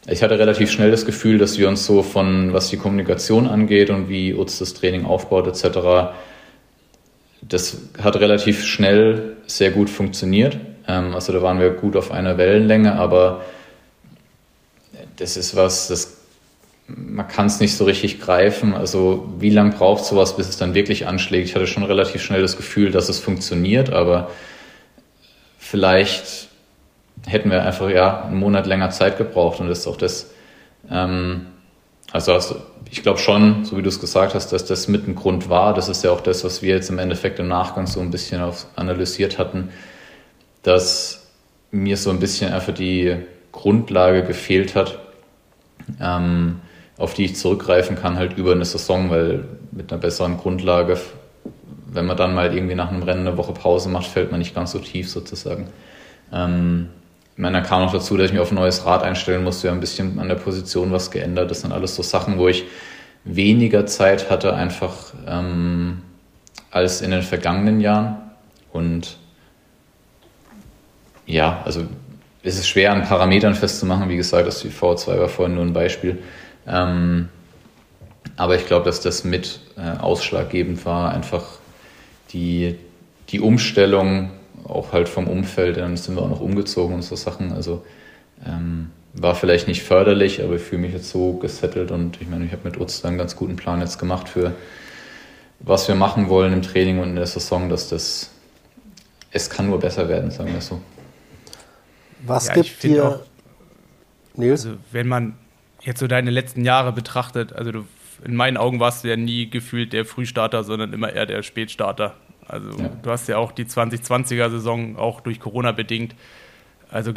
ich hatte relativ schnell das Gefühl, dass wir uns so von, was die Kommunikation angeht und wie uns das Training aufbaut etc., das hat relativ schnell sehr gut funktioniert. Ähm, also da waren wir gut auf einer Wellenlänge, aber das ist was, das man kann es nicht so richtig greifen. Also wie lange braucht sowas, bis es dann wirklich anschlägt? Ich hatte schon relativ schnell das Gefühl, dass es funktioniert, aber vielleicht hätten wir einfach ja einen Monat länger Zeit gebraucht und das ist auch das. Ähm, also hast, ich glaube schon, so wie du es gesagt hast, dass das mit ein Grund war. Das ist ja auch das, was wir jetzt im Endeffekt im Nachgang so ein bisschen analysiert hatten, dass mir so ein bisschen einfach die, Grundlage gefehlt hat, ähm, auf die ich zurückgreifen kann, halt über eine Saison, weil mit einer besseren Grundlage, wenn man dann mal irgendwie nach einem Rennen eine Woche Pause macht, fällt man nicht ganz so tief sozusagen. Ähm, ich meine, da kam noch dazu, dass ich mich auf ein neues Rad einstellen musste, ja ein bisschen an der Position was geändert. Das sind alles so Sachen, wo ich weniger Zeit hatte, einfach ähm, als in den vergangenen Jahren. Und ja, also es ist schwer an Parametern festzumachen. Wie gesagt, das V2 war vorhin nur ein Beispiel. Ähm, aber ich glaube, dass das mit äh, ausschlaggebend war, einfach die, die Umstellung auch halt vom Umfeld. Dann sind wir auch noch umgezogen und so Sachen. Also ähm, war vielleicht nicht förderlich, aber ich fühle mich jetzt so gesettelt und ich meine, ich habe mit Utz einen ganz guten Plan jetzt gemacht für was wir machen wollen im Training und in der Saison, dass das es kann nur besser werden, sagen wir so. Was ja, gibt dir, auch, Nils? Also, wenn man jetzt so deine letzten Jahre betrachtet, also du, in meinen Augen warst du ja nie gefühlt der Frühstarter, sondern immer eher der Spätstarter. Also ja. du hast ja auch die 2020er-Saison auch durch Corona bedingt. Also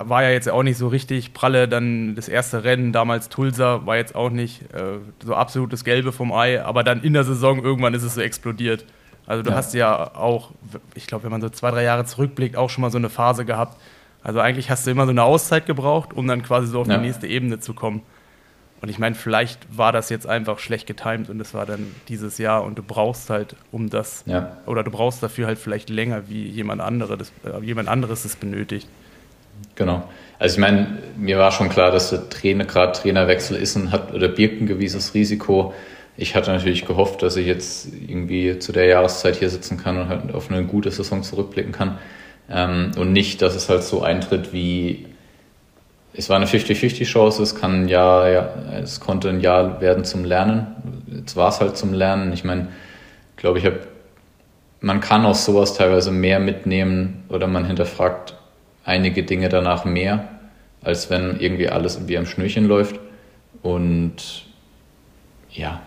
war ja jetzt auch nicht so richtig pralle. Dann das erste Rennen, damals Tulsa, war jetzt auch nicht äh, so absolutes Gelbe vom Ei. Aber dann in der Saison irgendwann ist es so explodiert. Also du ja. hast ja auch, ich glaube, wenn man so zwei, drei Jahre zurückblickt, auch schon mal so eine Phase gehabt, also eigentlich hast du immer so eine Auszeit gebraucht, um dann quasi so auf ja. die nächste Ebene zu kommen. Und ich meine, vielleicht war das jetzt einfach schlecht getimt und es war dann dieses Jahr und du brauchst halt um das ja. oder du brauchst dafür halt vielleicht länger, wie jemand, andere das, äh, jemand anderes es benötigt. Genau. Also ich meine, mir war schon klar, dass der Trainer, gerade Trainerwechsel ist und hat oder birgt ein gewisses Risiko. Ich hatte natürlich gehofft, dass ich jetzt irgendwie zu der Jahreszeit hier sitzen kann und halt auf eine gute Saison zurückblicken kann. Ähm, und nicht, dass es halt so eintritt wie, es war eine 50-50-Chance, es kann Jahr, ja, es konnte ein Jahr werden zum Lernen. Jetzt war es halt zum Lernen. Ich meine, glaube ich, hab, man kann aus sowas teilweise mehr mitnehmen oder man hinterfragt einige Dinge danach mehr, als wenn irgendwie alles wie am Schnürchen läuft. Und ja,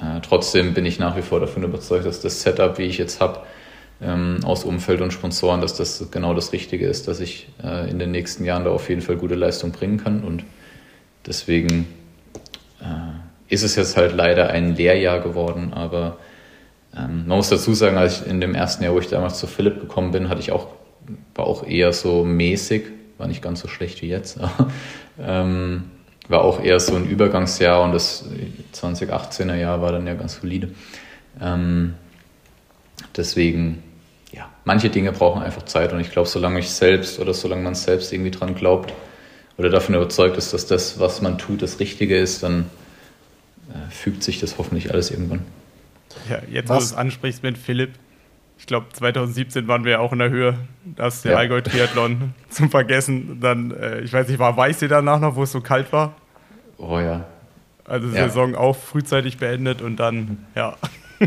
äh, trotzdem bin ich nach wie vor davon überzeugt, dass das Setup, wie ich jetzt habe, ähm, aus Umfeld und Sponsoren, dass das genau das Richtige ist, dass ich äh, in den nächsten Jahren da auf jeden Fall gute Leistung bringen kann. Und deswegen äh, ist es jetzt halt leider ein Lehrjahr geworden, aber ähm, man muss dazu sagen, als ich in dem ersten Jahr, wo ich damals zu Philipp gekommen bin, hatte ich auch, war auch eher so mäßig, war nicht ganz so schlecht wie jetzt, aber, ähm, war auch eher so ein Übergangsjahr und das 2018er Jahr war dann ja ganz solide. Ähm, deswegen ja, manche Dinge brauchen einfach Zeit und ich glaube, solange ich selbst oder solange man selbst irgendwie dran glaubt oder davon überzeugt ist, dass das, was man tut, das Richtige ist, dann äh, fügt sich das hoffentlich alles irgendwann. Ja, jetzt, was? wo du es ansprichst mit Philipp, ich glaube, 2017 waren wir ja auch in der Höhe. Da ist der ja. Allgäu-Triathlon zum Vergessen. Dann, äh, ich weiß nicht, war Weißsee danach noch, wo es so kalt war? Oh ja. Also ja. Saison auch frühzeitig beendet und dann, ja.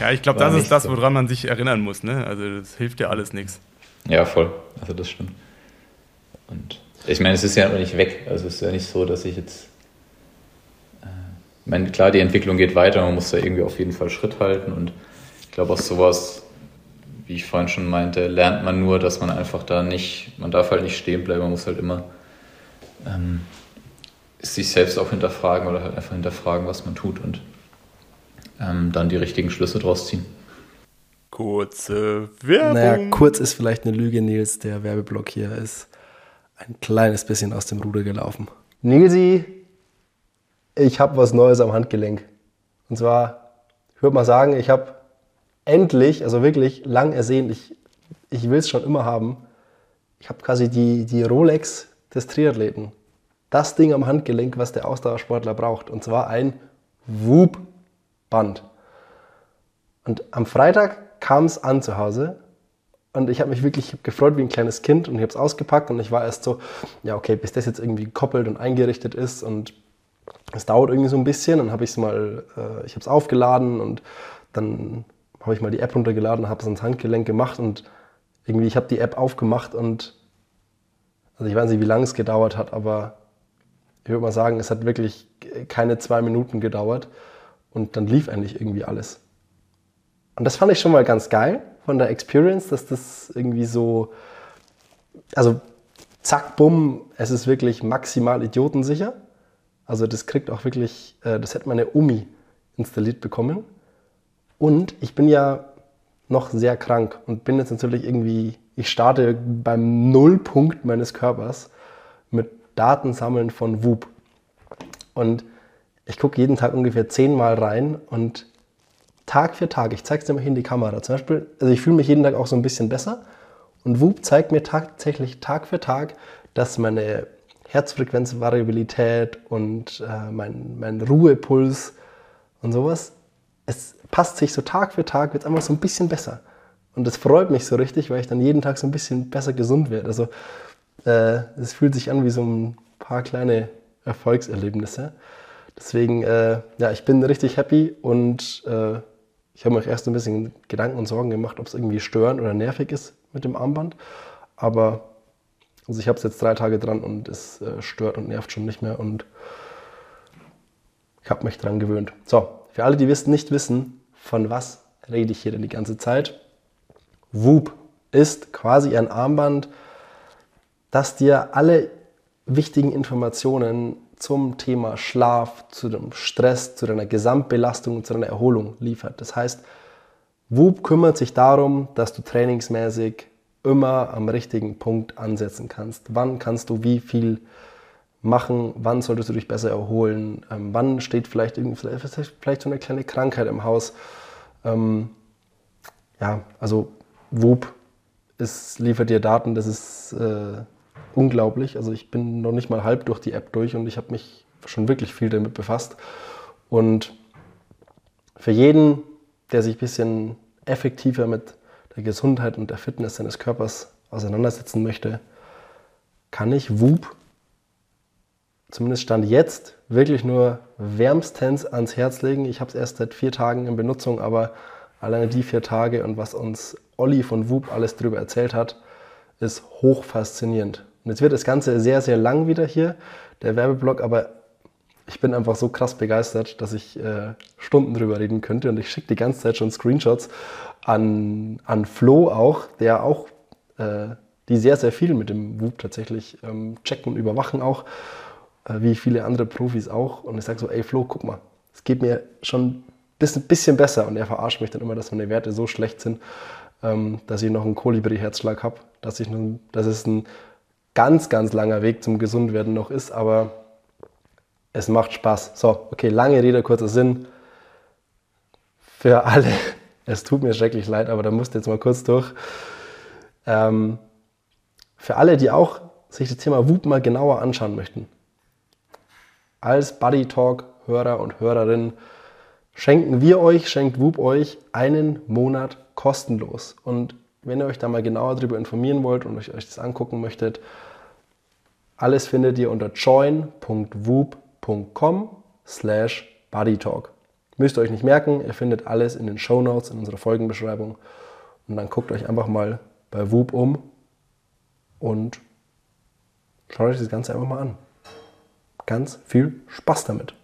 Ja, ich glaube, das ist das, woran man sich erinnern muss. Ne? Also das hilft ja alles nichts. Ja, voll. Also das stimmt. Und ich meine, es ist ja noch nicht weg. Also es ist ja nicht so, dass ich jetzt. Äh, ich meine, klar, die Entwicklung geht weiter, man muss da irgendwie auf jeden Fall Schritt halten. Und ich glaube, aus sowas, wie ich vorhin schon meinte, lernt man nur, dass man einfach da nicht, man darf halt nicht stehen bleiben, man muss halt immer ähm, sich selbst auch hinterfragen oder halt einfach hinterfragen, was man tut. Und ähm, dann die richtigen Schlüsse draus ziehen. Kurze Werbung. Naja, kurz ist vielleicht eine Lüge, Nils. Der Werbeblock hier ist ein kleines bisschen aus dem Ruder gelaufen. Nilsi, ich habe was Neues am Handgelenk. Und zwar, ich würde mal sagen, ich habe endlich, also wirklich lang ersehen, ich, ich will es schon immer haben, ich habe quasi die, die Rolex des Triathleten. Das Ding am Handgelenk, was der Ausdauersportler braucht. Und zwar ein Whoop Band. Und am Freitag kam es an zu Hause und ich habe mich wirklich gefreut wie ein kleines Kind und ich habe es ausgepackt und ich war erst so, ja okay, bis das jetzt irgendwie gekoppelt und eingerichtet ist und es dauert irgendwie so ein bisschen. Dann habe ich es mal, äh, ich habe es aufgeladen und dann habe ich mal die App runtergeladen, habe es ans Handgelenk gemacht und irgendwie, ich habe die App aufgemacht und also ich weiß nicht, wie lange es gedauert hat, aber ich würde mal sagen, es hat wirklich keine zwei Minuten gedauert. Und dann lief eigentlich irgendwie alles. Und das fand ich schon mal ganz geil von der Experience, dass das irgendwie so, also zack, bumm, es ist wirklich maximal idiotensicher. Also das kriegt auch wirklich, äh, das hätte meine Omi installiert bekommen. Und ich bin ja noch sehr krank und bin jetzt natürlich irgendwie, ich starte beim Nullpunkt meines Körpers mit Datensammeln von Whoop. Und ich gucke jeden Tag ungefähr zehnmal rein und Tag für Tag, ich zeige es dir mal in die Kamera, zum Beispiel, also ich fühle mich jeden Tag auch so ein bisschen besser und Whoop zeigt mir tatsächlich Tag für Tag, dass meine Herzfrequenzvariabilität und äh, mein, mein Ruhepuls und sowas, es passt sich so Tag für Tag, wird einfach so ein bisschen besser. Und das freut mich so richtig, weil ich dann jeden Tag so ein bisschen besser gesund werde. Also äh, es fühlt sich an wie so ein paar kleine Erfolgserlebnisse. Deswegen, äh, ja, ich bin richtig happy und äh, ich habe mir erst ein bisschen Gedanken und Sorgen gemacht, ob es irgendwie störend oder nervig ist mit dem Armband. Aber also ich habe es jetzt drei Tage dran und es äh, stört und nervt schon nicht mehr und ich habe mich dran gewöhnt. So, für alle, die wissen, nicht wissen, von was rede ich hier denn die ganze Zeit? Whoop ist quasi ein Armband, das dir alle wichtigen Informationen zum Thema Schlaf, zu dem Stress, zu deiner Gesamtbelastung und zu deiner Erholung liefert. Das heißt, Whoop kümmert sich darum, dass du trainingsmäßig immer am richtigen Punkt ansetzen kannst. Wann kannst du wie viel machen? Wann solltest du dich besser erholen? Ähm, wann steht vielleicht, vielleicht, so eine kleine Krankheit im Haus? Ähm, ja, also ist, liefert dir Daten, das ist äh, unglaublich. Also ich bin noch nicht mal halb durch die App durch und ich habe mich schon wirklich viel damit befasst. Und für jeden, der sich ein bisschen effektiver mit der Gesundheit und der Fitness seines Körpers auseinandersetzen möchte, kann ich WUP, zumindest Stand jetzt, wirklich nur wärmstens ans Herz legen. Ich habe es erst seit vier Tagen in Benutzung, aber alleine die vier Tage und was uns Olli von WUP alles darüber erzählt hat, ist hoch faszinierend. Und jetzt wird das Ganze sehr, sehr lang wieder hier, der Werbeblock, aber ich bin einfach so krass begeistert, dass ich äh, Stunden drüber reden könnte und ich schicke die ganze Zeit schon Screenshots an, an Flo auch, der auch, äh, die sehr, sehr viel mit dem Whoop tatsächlich ähm, checken und überwachen auch, äh, wie viele andere Profis auch. Und ich sage so, ey Flo, guck mal, es geht mir schon ein bisschen besser und er verarscht mich dann immer, dass meine Werte so schlecht sind, ähm, dass ich noch einen Kolibri-Herzschlag habe, dass, ich nun, dass es ein ganz, ganz langer Weg zum Gesundwerden noch ist, aber es macht Spaß. So, okay, lange Rede, kurzer Sinn. Für alle, es tut mir schrecklich leid, aber da musst du jetzt mal kurz durch. Ähm, für alle, die auch sich das Thema WUP mal genauer anschauen möchten, als Buddy Talk Hörer und Hörerin schenken wir euch, schenkt WUP euch einen Monat kostenlos. Und wenn ihr euch da mal genauer darüber informieren wollt und euch, euch das angucken möchtet, alles findet ihr unter join.woop.com slash bodytalk. Müsst ihr euch nicht merken, ihr findet alles in den Show Notes, in unserer Folgenbeschreibung. Und dann guckt euch einfach mal bei Whoop um und schaut euch das Ganze einfach mal an. Ganz viel Spaß damit.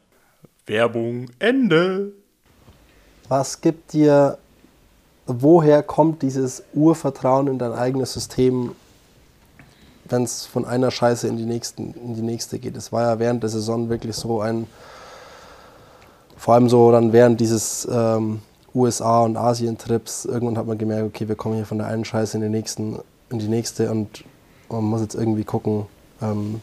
Werbung Ende. Was gibt dir woher kommt dieses Urvertrauen in dein eigenes System, wenn es von einer Scheiße in die, nächsten, in die nächste geht? Es war ja während der Saison wirklich so ein, vor allem so dann während dieses ähm, USA- und Asien-Trips, irgendwann hat man gemerkt, okay, wir kommen hier von der einen Scheiße in die, nächsten, in die nächste und man muss jetzt irgendwie gucken. Ähm,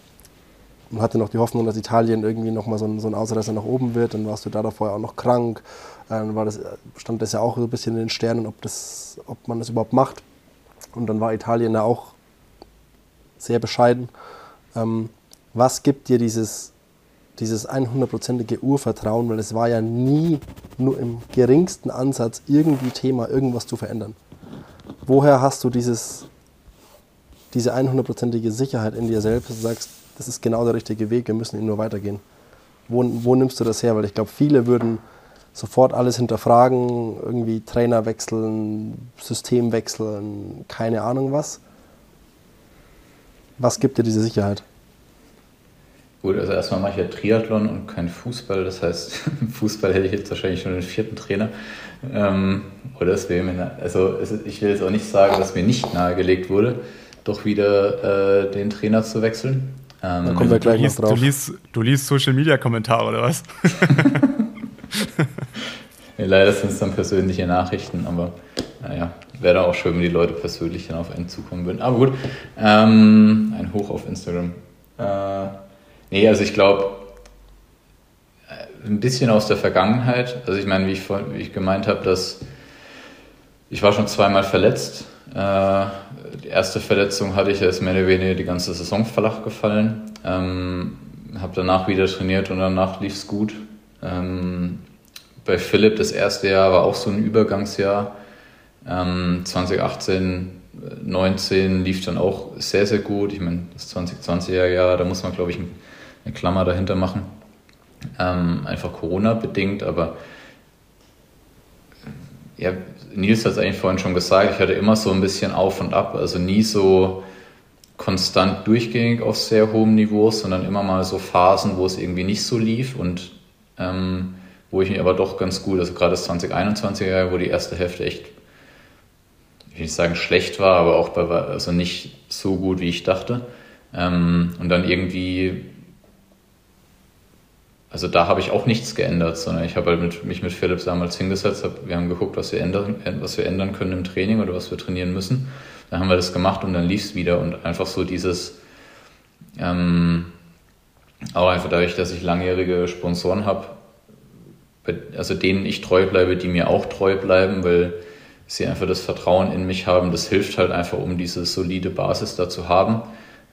man hatte noch die Hoffnung, dass Italien irgendwie nochmal so ein, so ein Ausreißer nach oben wird, dann warst du da davor auch noch krank dann war das, stand das ja auch so ein bisschen in den Sternen, ob, das, ob man das überhaupt macht. Und dann war Italien da auch sehr bescheiden. Ähm, was gibt dir dieses, dieses 100%ige Urvertrauen? Weil es war ja nie nur im geringsten Ansatz irgendwie Thema, irgendwas zu verändern. Woher hast du dieses, diese 100%ige Sicherheit in dir selbst, dass du sagst, das ist genau der richtige Weg, wir müssen ihn nur weitergehen? Wo, wo nimmst du das her? Weil ich glaube, viele würden sofort alles hinterfragen, irgendwie Trainer wechseln, System wechseln, keine Ahnung was. Was gibt dir diese Sicherheit? Gut, also erstmal mache ich ja Triathlon und kein Fußball. Das heißt, Fußball hätte ich jetzt wahrscheinlich schon den vierten Trainer. Ähm, oder es wäre mir, also ich will jetzt auch nicht sagen, dass mir nicht nahegelegt wurde, doch wieder äh, den Trainer zu wechseln. Ähm, da kommen wir gleich liest, noch drauf. Du liest, du liest Social Media Kommentare oder was? leider sind es dann persönliche Nachrichten, aber naja, wäre auch schön, wenn die Leute persönlich dann auf einen zukommen würden. Aber gut, ähm, ein Hoch auf Instagram. Äh, nee, also ich glaube, äh, ein bisschen aus der Vergangenheit. Also ich meine, wie ich, wie ich gemeint habe, dass ich war schon zweimal verletzt. Äh, die erste Verletzung hatte ich, da ist mehr oder weniger die ganze Saison flach gefallen. Ähm, habe danach wieder trainiert und danach lief es gut. Ähm, bei Philipp das erste Jahr war auch so ein Übergangsjahr. Ähm, 2018, 19 lief dann auch sehr, sehr gut. Ich meine, das 2020er Jahr, da muss man, glaube ich, eine Klammer dahinter machen. Ähm, einfach Corona-bedingt, aber ja, Nils hat es eigentlich vorhin schon gesagt, ich hatte immer so ein bisschen auf und ab, also nie so konstant durchgängig auf sehr hohem Niveau, sondern immer mal so Phasen, wo es irgendwie nicht so lief und ähm, wo ich mich aber doch ganz gut, also gerade das 2021er Jahr, wo die erste Hälfte echt, ich will nicht sagen schlecht war, aber auch bei, also nicht so gut, wie ich dachte. Ähm, und dann irgendwie also da habe ich auch nichts geändert, sondern ich habe halt mit, mich mit Philipp damals hingesetzt, hab, wir haben geguckt, was wir, ändern, was wir ändern können im Training oder was wir trainieren müssen. Dann haben wir das gemacht und dann lief es wieder und einfach so dieses, ähm, auch einfach dadurch, dass ich langjährige Sponsoren habe, also denen ich treu bleibe, die mir auch treu bleiben, weil sie einfach das Vertrauen in mich haben, das hilft halt einfach, um diese solide Basis da zu haben.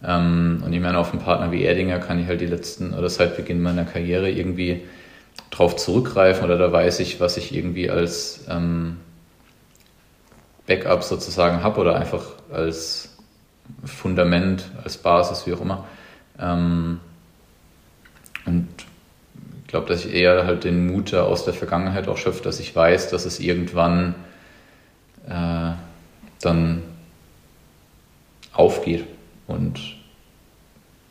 Ähm, und ich meine, auf einen Partner wie Erdinger kann ich halt die letzten oder seit Beginn meiner Karriere irgendwie drauf zurückgreifen oder da weiß ich, was ich irgendwie als ähm, Backup sozusagen habe oder einfach als Fundament, als Basis, wie auch immer. Ähm, und glaube, dass ich eher halt den Mut aus der Vergangenheit auch schöpfe, dass ich weiß, dass es irgendwann äh, dann aufgeht. Und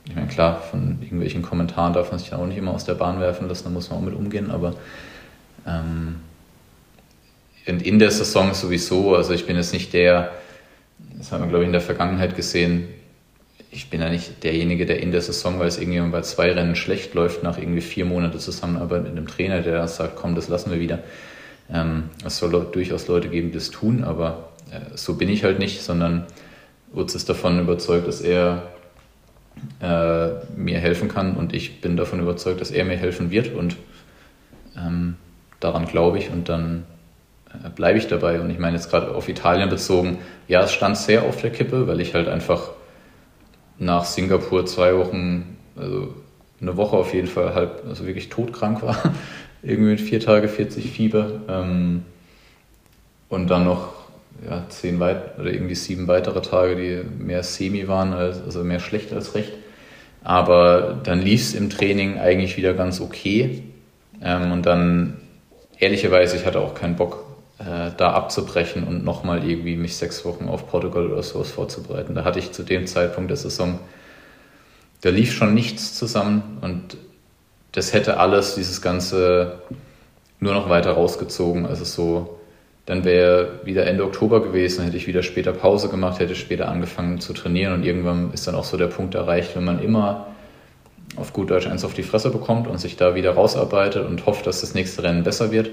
ich meine, klar, von irgendwelchen Kommentaren darf man sich auch nicht immer aus der Bahn werfen lassen, da muss man auch mit umgehen, aber ähm, in der Saison sowieso, also ich bin jetzt nicht der, das haben wir glaube ich in der Vergangenheit gesehen, ich bin ja nicht derjenige, der in der Saison, weil es irgendjemand bei zwei Rennen schlecht läuft, nach irgendwie vier Monaten Zusammenarbeit mit einem Trainer, der sagt, komm, das lassen wir wieder. Ähm, es soll durchaus Leute geben, die das tun, aber äh, so bin ich halt nicht, sondern Utz ist davon überzeugt, dass er äh, mir helfen kann und ich bin davon überzeugt, dass er mir helfen wird und ähm, daran glaube ich und dann äh, bleibe ich dabei. Und ich meine jetzt gerade auf Italien bezogen, ja, es stand sehr auf der Kippe, weil ich halt einfach nach Singapur zwei Wochen, also eine Woche auf jeden Fall halb, also wirklich todkrank war. Irgendwie mit vier Tage 40 Fieber. Ähm, und dann noch ja, zehn weit oder irgendwie sieben weitere Tage, die mehr semi waren, als, also mehr schlecht als recht. Aber dann lief es im Training eigentlich wieder ganz okay. Ähm, und dann, ehrlicherweise, ich hatte auch keinen Bock, äh, da abzubrechen und nochmal irgendwie mich sechs Wochen auf Portugal oder sowas vorzubereiten. Da hatte ich zu dem Zeitpunkt der Saison, da lief schon nichts zusammen und das hätte alles, dieses Ganze, nur noch weiter rausgezogen. Also so, dann wäre wieder Ende Oktober gewesen, hätte ich wieder später Pause gemacht, hätte später angefangen zu trainieren und irgendwann ist dann auch so der Punkt erreicht, wenn man immer auf gut Deutsch eins auf die Fresse bekommt und sich da wieder rausarbeitet und hofft, dass das nächste Rennen besser wird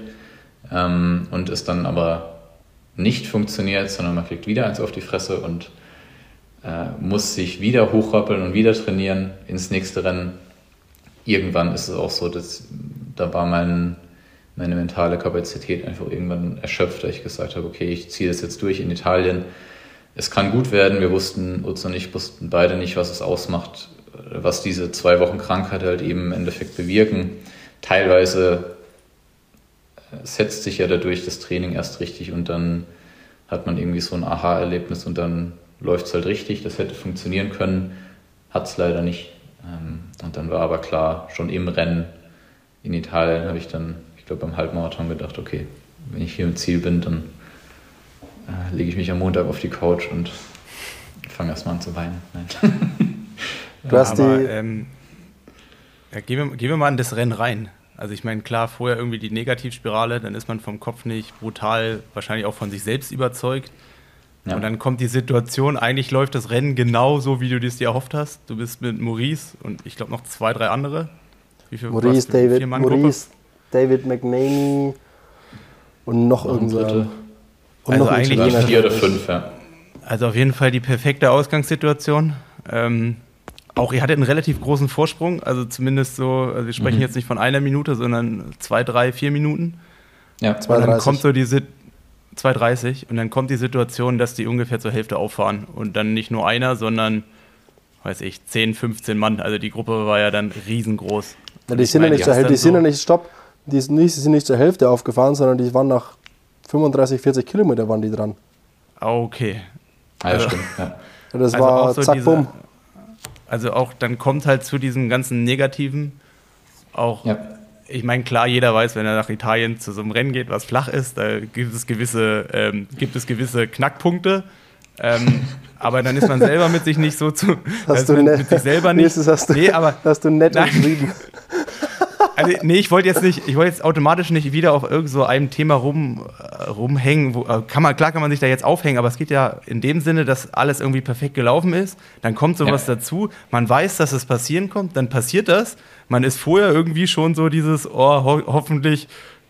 ähm, und es dann aber nicht funktioniert, sondern man kriegt wieder eins auf die Fresse und äh, muss sich wieder hochrappeln und wieder trainieren ins nächste Rennen. Irgendwann ist es auch so, dass da war mein meine mentale Kapazität einfach irgendwann erschöpft, da ich gesagt habe, okay, ich ziehe das jetzt durch in Italien. Es kann gut werden. Wir wussten, Utz und ich wussten beide nicht, was es ausmacht, was diese zwei Wochen Krankheit halt eben im Endeffekt bewirken. Teilweise setzt sich ja dadurch das Training erst richtig und dann hat man irgendwie so ein Aha-Erlebnis und dann läuft es halt richtig. Das hätte funktionieren können, hat es leider nicht. Ähm, und dann war aber klar, schon im Rennen in Italien habe ich dann glaube, beim Halbmarathon gedacht, okay, wenn ich hier im Ziel bin, dann äh, lege ich mich am Montag auf die Couch und fange erstmal an zu weinen. du hast Aber, die. Ähm, ja, gehen, wir, gehen wir mal in das Rennen rein. Also ich meine, klar, vorher irgendwie die Negativspirale, dann ist man vom Kopf nicht brutal, wahrscheinlich auch von sich selbst überzeugt. Ja. Und dann kommt die Situation, eigentlich läuft das Rennen genau so, wie du es dir erhofft hast. Du bist mit Maurice und ich glaube noch zwei, drei andere. Wie viel, Maurice, David, Maurice, David McNamee und noch irgendein. Und also noch eigentlich vier oder fünf, ja. Also auf jeden Fall die perfekte Ausgangssituation. Ähm, auch ihr hattet einen relativ großen Vorsprung, also zumindest so, also wir sprechen mhm. jetzt nicht von einer Minute, sondern zwei, drei, vier Minuten. Ja, 2, und dann kommt so die 2,30 und dann kommt die Situation, dass die ungefähr zur Hälfte auffahren und dann nicht nur einer, sondern weiß ich, 10, 15 Mann. Also die Gruppe war ja dann riesengroß. Ja, die sind ja nicht zur Hälfte, die sind ja nicht, stopp, die sind nicht, die sind nicht zur Hälfte aufgefahren, sondern die waren nach 35, 40 Kilometer waren die dran. Ah, okay. Ah, ja, also, stimmt. Ja. Das also war so zack, diese, bumm. Also auch dann kommt halt zu diesem ganzen Negativen auch ja ich meine, klar, jeder weiß, wenn er nach Italien zu so einem Rennen geht, was flach ist, da gibt es gewisse, ähm, gibt es gewisse Knackpunkte. Ähm, aber dann ist man selber mit sich nicht so zu. Hast du mit, mit sich selber nicht. Hast du, nee, aber, hast du nett umschrieben. Also, nee, ich wollte jetzt nicht, ich wollte jetzt automatisch nicht wieder auf irgend so einem Thema rum, äh, rumhängen. Wo, äh, kann man, klar kann man sich da jetzt aufhängen, aber es geht ja in dem Sinne, dass alles irgendwie perfekt gelaufen ist. Dann kommt sowas ja. dazu. Man weiß, dass es passieren kommt, dann passiert das. Man ist vorher irgendwie schon so dieses, oh, ho hoffentlich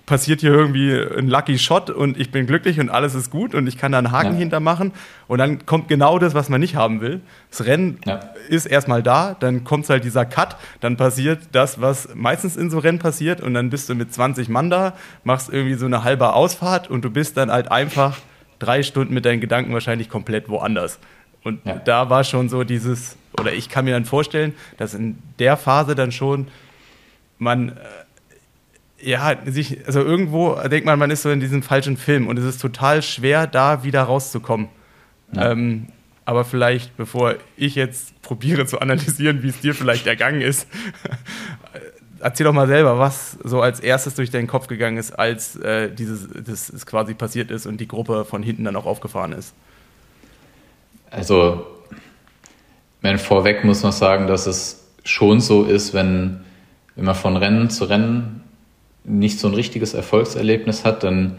passiert hier irgendwie ein Lucky Shot und ich bin glücklich und alles ist gut und ich kann da einen Haken ja. hintermachen. Und dann kommt genau das, was man nicht haben will. Das Rennen ja. ist erstmal da, dann kommt halt dieser Cut, dann passiert das, was meistens in so Rennen passiert und dann bist du mit 20 Mann da, machst irgendwie so eine halbe Ausfahrt und du bist dann halt einfach drei Stunden mit deinen Gedanken wahrscheinlich komplett woanders. Und ja. da war schon so dieses, oder ich kann mir dann vorstellen, dass in der Phase dann schon man äh, ja, sich, also irgendwo denkt man, man ist so in diesem falschen Film und es ist total schwer, da wieder rauszukommen. Ja. Ähm, aber vielleicht, bevor ich jetzt probiere zu analysieren, wie es dir vielleicht ergangen ist, erzähl doch mal selber, was so als erstes durch deinen Kopf gegangen ist, als äh, dieses das quasi passiert ist und die Gruppe von hinten dann auch aufgefahren ist. Also, wenn vorweg muss man sagen, dass es schon so ist, wenn, wenn man von Rennen zu Rennen nicht so ein richtiges Erfolgserlebnis hat, dann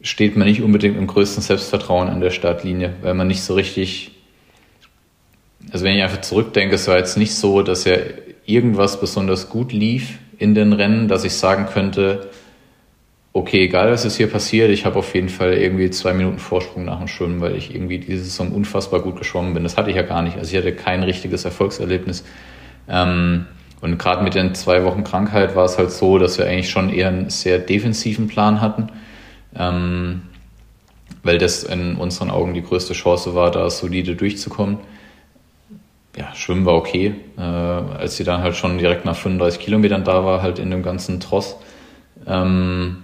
steht man nicht unbedingt im größten Selbstvertrauen an der Startlinie, weil man nicht so richtig, also wenn ich einfach zurückdenke, es war jetzt nicht so, dass ja irgendwas besonders gut lief in den Rennen, dass ich sagen könnte, okay, egal was ist hier passiert, ich habe auf jeden Fall irgendwie zwei Minuten Vorsprung nach dem Schwimmen, weil ich irgendwie diese Saison unfassbar gut geschwommen bin. Das hatte ich ja gar nicht. Also ich hatte kein richtiges Erfolgserlebnis. Ähm, und gerade mit den zwei Wochen Krankheit war es halt so, dass wir eigentlich schon eher einen sehr defensiven Plan hatten, ähm, weil das in unseren Augen die größte Chance war, da solide durchzukommen. Ja, Schwimmen war okay. Äh, als sie dann halt schon direkt nach 35 Kilometern da war, halt in dem ganzen Tross, ähm,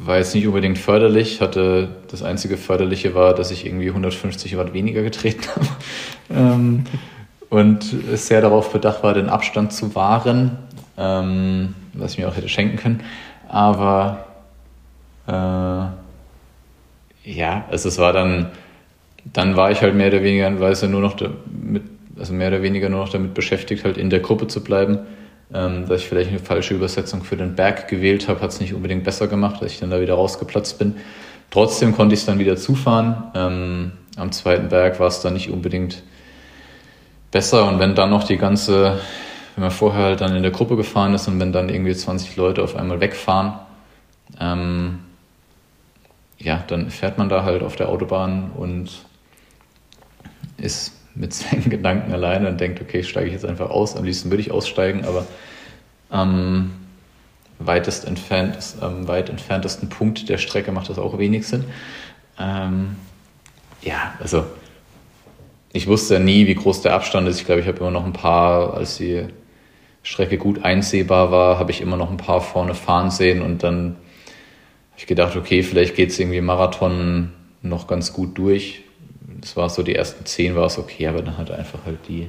war jetzt nicht unbedingt förderlich. Hatte das einzige Förderliche war, dass ich irgendwie 150 Watt weniger getreten habe. ähm, und sehr darauf bedacht war, den Abstand zu wahren, ähm, was ich mir auch hätte schenken können. Aber äh, ja, also es war dann, dann war ich halt mehr oder weniger, weiß nur noch damit, also mehr oder weniger nur noch damit beschäftigt, halt in der Gruppe zu bleiben. Ähm, dass ich vielleicht eine falsche Übersetzung für den Berg gewählt habe, hat es nicht unbedingt besser gemacht, dass ich dann da wieder rausgeplatzt bin. Trotzdem konnte ich es dann wieder zufahren. Ähm, am zweiten Berg war es dann nicht unbedingt besser. Und wenn dann noch die ganze, wenn man vorher halt dann in der Gruppe gefahren ist und wenn dann irgendwie 20 Leute auf einmal wegfahren, ähm, ja, dann fährt man da halt auf der Autobahn und ist mit seinen Gedanken alleine und denkt, okay, steige ich jetzt einfach aus. Am liebsten würde ich aussteigen, aber am weitest entfernt, am weit entferntesten Punkt der Strecke macht das auch wenig Sinn. Ähm, ja, also ich wusste ja nie, wie groß der Abstand ist. Ich glaube, ich habe immer noch ein paar, als die Strecke gut einsehbar war, habe ich immer noch ein paar vorne fahren sehen und dann habe ich gedacht, okay, vielleicht geht es irgendwie Marathon noch ganz gut durch. Das war so, die ersten zehn war es okay, aber dann hat einfach halt die,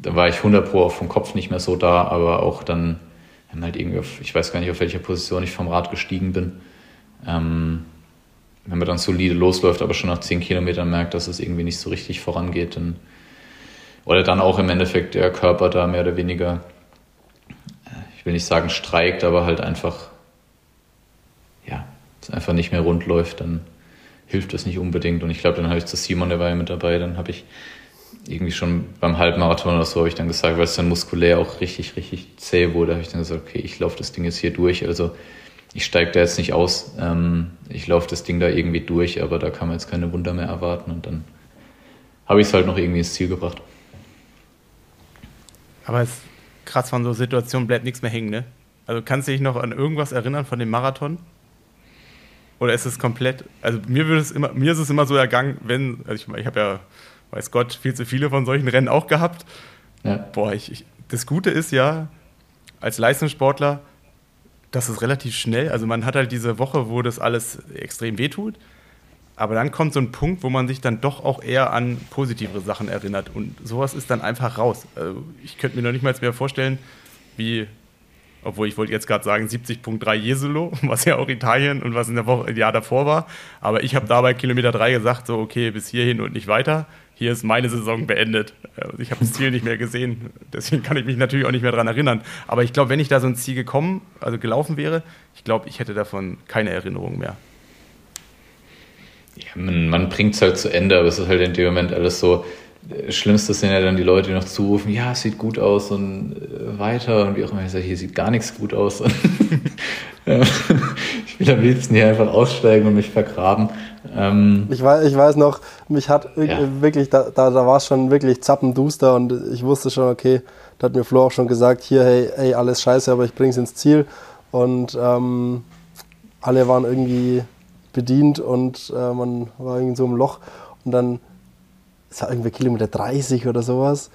da war ich 100 Pro vom Kopf nicht mehr so da, aber auch dann halt irgendwie, auf, ich weiß gar nicht, auf welcher Position ich vom Rad gestiegen bin. Ähm, wenn man dann solide losläuft, aber schon nach zehn Kilometern merkt, dass es irgendwie nicht so richtig vorangeht, dann, oder dann auch im Endeffekt der Körper da mehr oder weniger, ich will nicht sagen streikt, aber halt einfach, ja, es einfach nicht mehr rund läuft, dann hilft das nicht unbedingt. Und ich glaube, dann habe ich zu Simon, der war ja mit dabei, dann habe ich irgendwie schon beim Halbmarathon oder so habe ich dann gesagt, weil es dann muskulär auch richtig, richtig zäh wurde, habe ich dann gesagt, okay, ich laufe das Ding jetzt hier durch. Also ich steige da jetzt nicht aus. Ähm, ich laufe das Ding da irgendwie durch, aber da kann man jetzt keine Wunder mehr erwarten. Und dann habe ich es halt noch irgendwie ins Ziel gebracht. Aber es ist krass, von so Situationen bleibt nichts mehr hängen, ne? Also kannst du dich noch an irgendwas erinnern von dem Marathon? Oder ist es komplett, also mir würde es immer, mir ist es immer so ergangen, wenn, also ich, ich habe ja, weiß Gott, viel zu viele von solchen Rennen auch gehabt. Ja. Boah, ich, ich, das Gute ist ja, als Leistungssportler, dass es relativ schnell, also man hat halt diese Woche, wo das alles extrem wehtut, aber dann kommt so ein Punkt, wo man sich dann doch auch eher an positivere Sachen erinnert und sowas ist dann einfach raus. Also ich könnte mir noch nicht mal mehr vorstellen, wie obwohl ich wollte jetzt gerade sagen 70.3 Jesolo, was ja auch Italien und was in der Woche, im Jahr davor war. Aber ich habe da bei Kilometer 3 gesagt, so okay, bis hierhin und nicht weiter. Hier ist meine Saison beendet. Also ich habe das Ziel nicht mehr gesehen. Deswegen kann ich mich natürlich auch nicht mehr daran erinnern. Aber ich glaube, wenn ich da so ein Ziel gekommen, also gelaufen wäre, ich glaube, ich hätte davon keine Erinnerung mehr. Ja, man, man bringt es halt zu Ende, aber es ist halt in dem Moment alles so, Schlimmste sind ja dann die Leute, die noch zurufen, ja, es sieht gut aus und äh, weiter und wie auch immer. Ich sage, hier sieht gar nichts gut aus. ich will am liebsten hier einfach aussteigen und mich vergraben. Ähm, ich, weiß, ich weiß noch, mich hat ja. wirklich, da, da, da war es schon wirklich zappenduster und ich wusste schon, okay, da hat mir Flo auch schon gesagt, hier, hey, hey alles scheiße, aber ich bring's ins Ziel. Und ähm, alle waren irgendwie bedient und äh, man war irgendwie so im Loch. Und dann es war irgendwie Kilometer 30 oder sowas,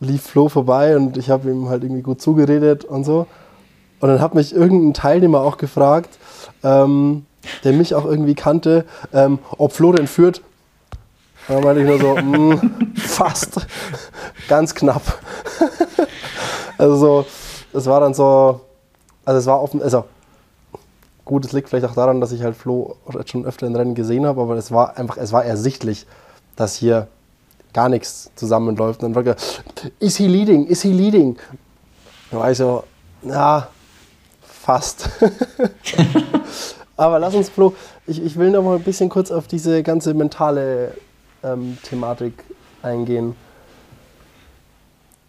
lief Flo vorbei und ich habe ihm halt irgendwie gut zugeredet und so. Und dann hat mich irgendein Teilnehmer auch gefragt, ähm, der mich auch irgendwie kannte, ähm, ob Flo denn führt. Und dann meinte ich nur so, mh, mm, fast, ganz knapp. also so, es war dann so, also es war offen, also gut, es liegt vielleicht auch daran, dass ich halt Flo schon öfter in Rennen gesehen habe, aber es war einfach, es war ersichtlich, dass hier gar nichts zusammenläuft. Und dann fragt er, is he leading? Is he leading? Da war ich so, ja, fast. Aber lass uns, Flo, ich, ich will noch mal ein bisschen kurz auf diese ganze mentale ähm, Thematik eingehen.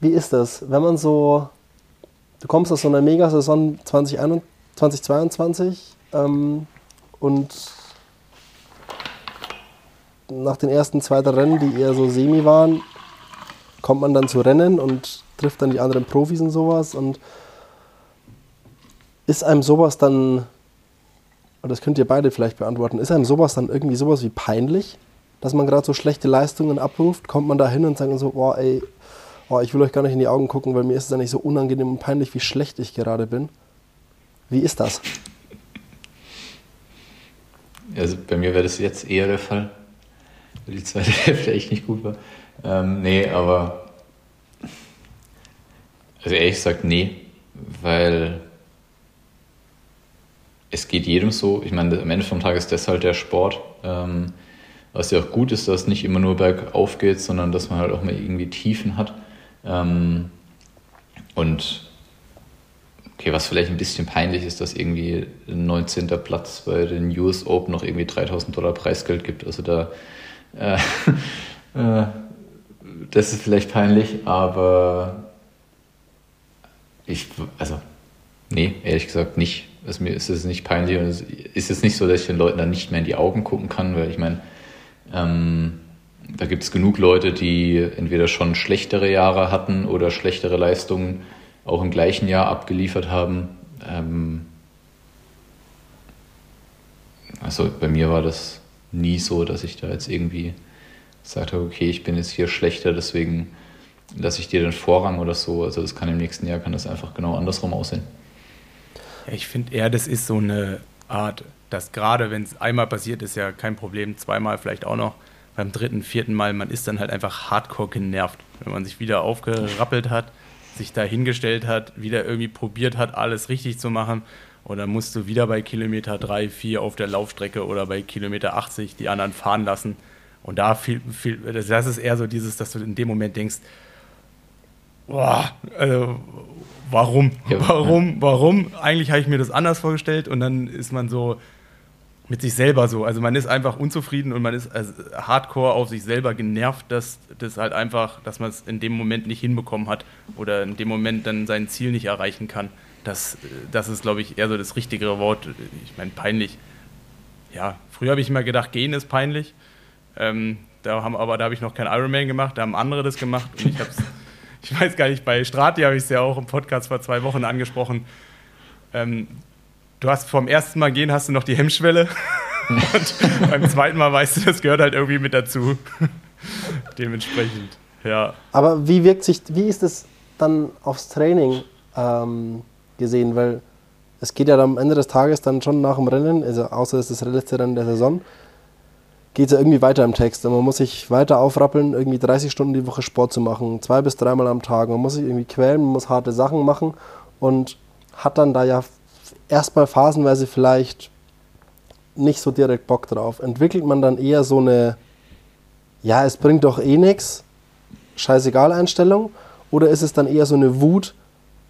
Wie ist das, wenn man so, du kommst aus so einer Megasaison 2022 ähm, und nach den ersten zwei, Rennen, die eher so semi waren, kommt man dann zu Rennen und trifft dann die anderen Profis und sowas. Und ist einem sowas dann, und das könnt ihr beide vielleicht beantworten, ist einem sowas dann irgendwie sowas wie peinlich, dass man gerade so schlechte Leistungen abruft? Kommt man da hin und sagt so, oh ey, oh, ich will euch gar nicht in die Augen gucken, weil mir ist es eigentlich so unangenehm und peinlich, wie schlecht ich gerade bin? Wie ist das? Also bei mir wäre das jetzt eher der Fall weil die zweite Hälfte echt nicht gut war. Ähm, nee, aber also ehrlich gesagt, nee, weil es geht jedem so. Ich meine, am Ende vom Tag ist das halt der Sport. Ähm, was ja auch gut ist, dass es nicht immer nur bergauf geht, sondern dass man halt auch mal irgendwie Tiefen hat. Ähm, und okay, was vielleicht ein bisschen peinlich ist, dass irgendwie ein 19. Platz bei den US Open noch irgendwie 3000 Dollar Preisgeld gibt. Also da äh, äh, das ist vielleicht peinlich, aber ich, also, nee, ehrlich gesagt nicht. Also mir ist es nicht peinlich und es ist jetzt nicht so, dass ich den Leuten dann nicht mehr in die Augen gucken kann, weil ich meine, ähm, da gibt es genug Leute, die entweder schon schlechtere Jahre hatten oder schlechtere Leistungen auch im gleichen Jahr abgeliefert haben. Ähm, also bei mir war das nie so, dass ich da jetzt irgendwie gesagt habe, okay, ich bin jetzt hier schlechter, deswegen lasse ich dir den Vorrang oder so. Also das kann im nächsten Jahr kann das einfach genau andersrum aussehen. Ich finde eher, das ist so eine Art, dass gerade wenn es einmal passiert, ist ja kein Problem, zweimal vielleicht auch noch, beim dritten, vierten Mal, man ist dann halt einfach hardcore genervt, wenn man sich wieder aufgerappelt hat, sich da hingestellt hat, wieder irgendwie probiert hat, alles richtig zu machen und dann musst du wieder bei Kilometer 3, 4 auf der Laufstrecke oder bei Kilometer 80 die anderen fahren lassen. Und da viel, viel, das ist eher so dieses, dass du in dem Moment denkst, boah, also, warum? Warum? Warum? Eigentlich habe ich mir das anders vorgestellt und dann ist man so, mit sich selber so. Also man ist einfach unzufrieden und man ist also hardcore auf sich selber genervt, dass das halt einfach, dass man es in dem Moment nicht hinbekommen hat oder in dem Moment dann sein Ziel nicht erreichen kann. Das, das ist, glaube ich, eher so das richtigere Wort. Ich meine, peinlich. Ja, früher habe ich immer gedacht, gehen ist peinlich. Ähm, da haben, aber da habe ich noch kein Ironman gemacht, da haben andere das gemacht und ich habe es, ich weiß gar nicht, bei Strati habe ich es ja auch im Podcast vor zwei Wochen angesprochen. Ähm, du hast vom ersten Mal gehen hast du noch die Hemmschwelle und beim zweiten Mal weißt du, das gehört halt irgendwie mit dazu. Dementsprechend, ja. Aber wie wirkt sich, wie ist es dann aufs Training ähm, gesehen? Weil es geht ja am Ende des Tages dann schon nach dem Rennen, also außer es ist das letzte Rennen der Saison, geht es ja irgendwie weiter im Text. Und man muss sich weiter aufrappeln, irgendwie 30 Stunden die Woche Sport zu machen, zwei bis dreimal am Tag. Man muss sich irgendwie quälen, man muss harte Sachen machen und hat dann da ja erstmal phasenweise vielleicht nicht so direkt Bock drauf. Entwickelt man dann eher so eine, ja, es bringt doch eh nichts, scheißegal Einstellung? Oder ist es dann eher so eine Wut,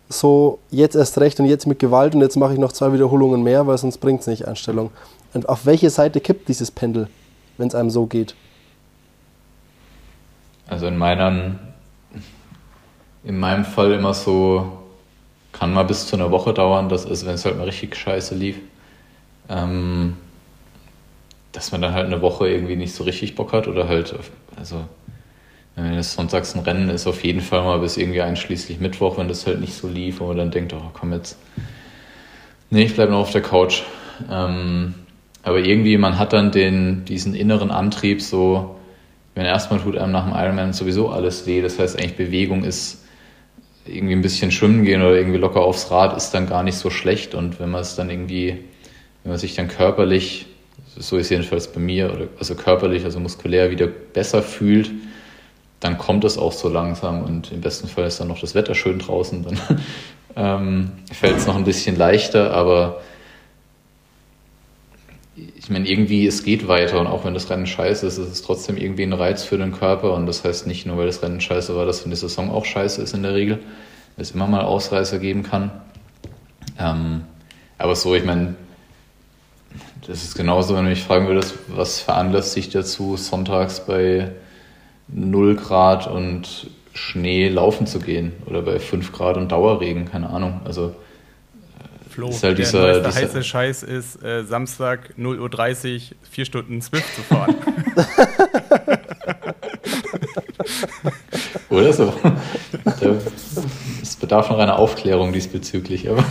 so jetzt erst recht und jetzt mit Gewalt und jetzt mache ich noch zwei Wiederholungen mehr, weil sonst bringt es nicht Einstellung? Und auf welche Seite kippt dieses Pendel, wenn es einem so geht? Also in meinen, in meinem Fall immer so kann mal bis zu einer Woche dauern, das ist, wenn es halt mal richtig scheiße lief. Ähm, dass man dann halt eine Woche irgendwie nicht so richtig Bock hat oder halt, also wenn es sonntags ein Rennen ist, auf jeden Fall mal bis irgendwie einschließlich Mittwoch, wenn das halt nicht so lief, wo man dann denkt, oh komm jetzt, nee, ich bleibe noch auf der Couch. Ähm, aber irgendwie, man hat dann den, diesen inneren Antrieb so, wenn erstmal tut einem nach dem Ironman sowieso alles weh, das heißt eigentlich Bewegung ist irgendwie ein bisschen schwimmen gehen oder irgendwie locker aufs Rad ist dann gar nicht so schlecht. Und wenn man es dann irgendwie, wenn man sich dann körperlich, so ist jedenfalls bei mir, oder also körperlich, also muskulär wieder besser fühlt, dann kommt es auch so langsam. Und im besten Fall ist dann noch das Wetter schön draußen, dann ähm, fällt es noch ein bisschen leichter, aber ich meine, irgendwie, es geht weiter und auch wenn das Rennen scheiße ist, ist es trotzdem irgendwie ein Reiz für den Körper und das heißt nicht nur, weil das Rennen scheiße war, dass für eine Saison auch scheiße ist in der Regel, es immer mal Ausreißer geben kann. Ähm, aber so, ich meine, das ist genauso, wenn du mich fragen würdest, was veranlasst sich dazu, sonntags bei 0 Grad und Schnee laufen zu gehen oder bei 5 Grad und Dauerregen, keine Ahnung. Also Flo, ist halt dieser, der dieser heiße Scheiß ist, äh, Samstag 0.30 Uhr, vier Stunden Swift zu fahren. Oder so. Es bedarf noch einer Aufklärung diesbezüglich. Aber,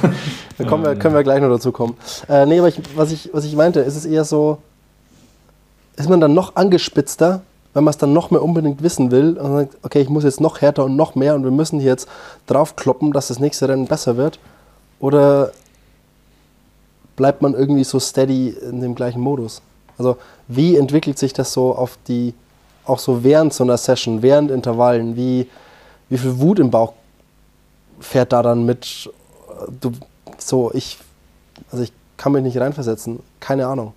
da kommen wir, können wir gleich noch dazu kommen. Äh, nee, aber ich, was, ich, was ich meinte, ist es eher so, ist man dann noch angespitzter, wenn man es dann noch mehr unbedingt wissen will und sagt, okay, ich muss jetzt noch härter und noch mehr und wir müssen hier jetzt draufkloppen, dass das nächste Rennen besser wird? Oder bleibt man irgendwie so steady in dem gleichen Modus? Also wie entwickelt sich das so auf die, auch so während so einer Session, während Intervallen? Wie, wie viel Wut im Bauch fährt da dann mit? Du, so, ich, also ich kann mich nicht reinversetzen. Keine Ahnung.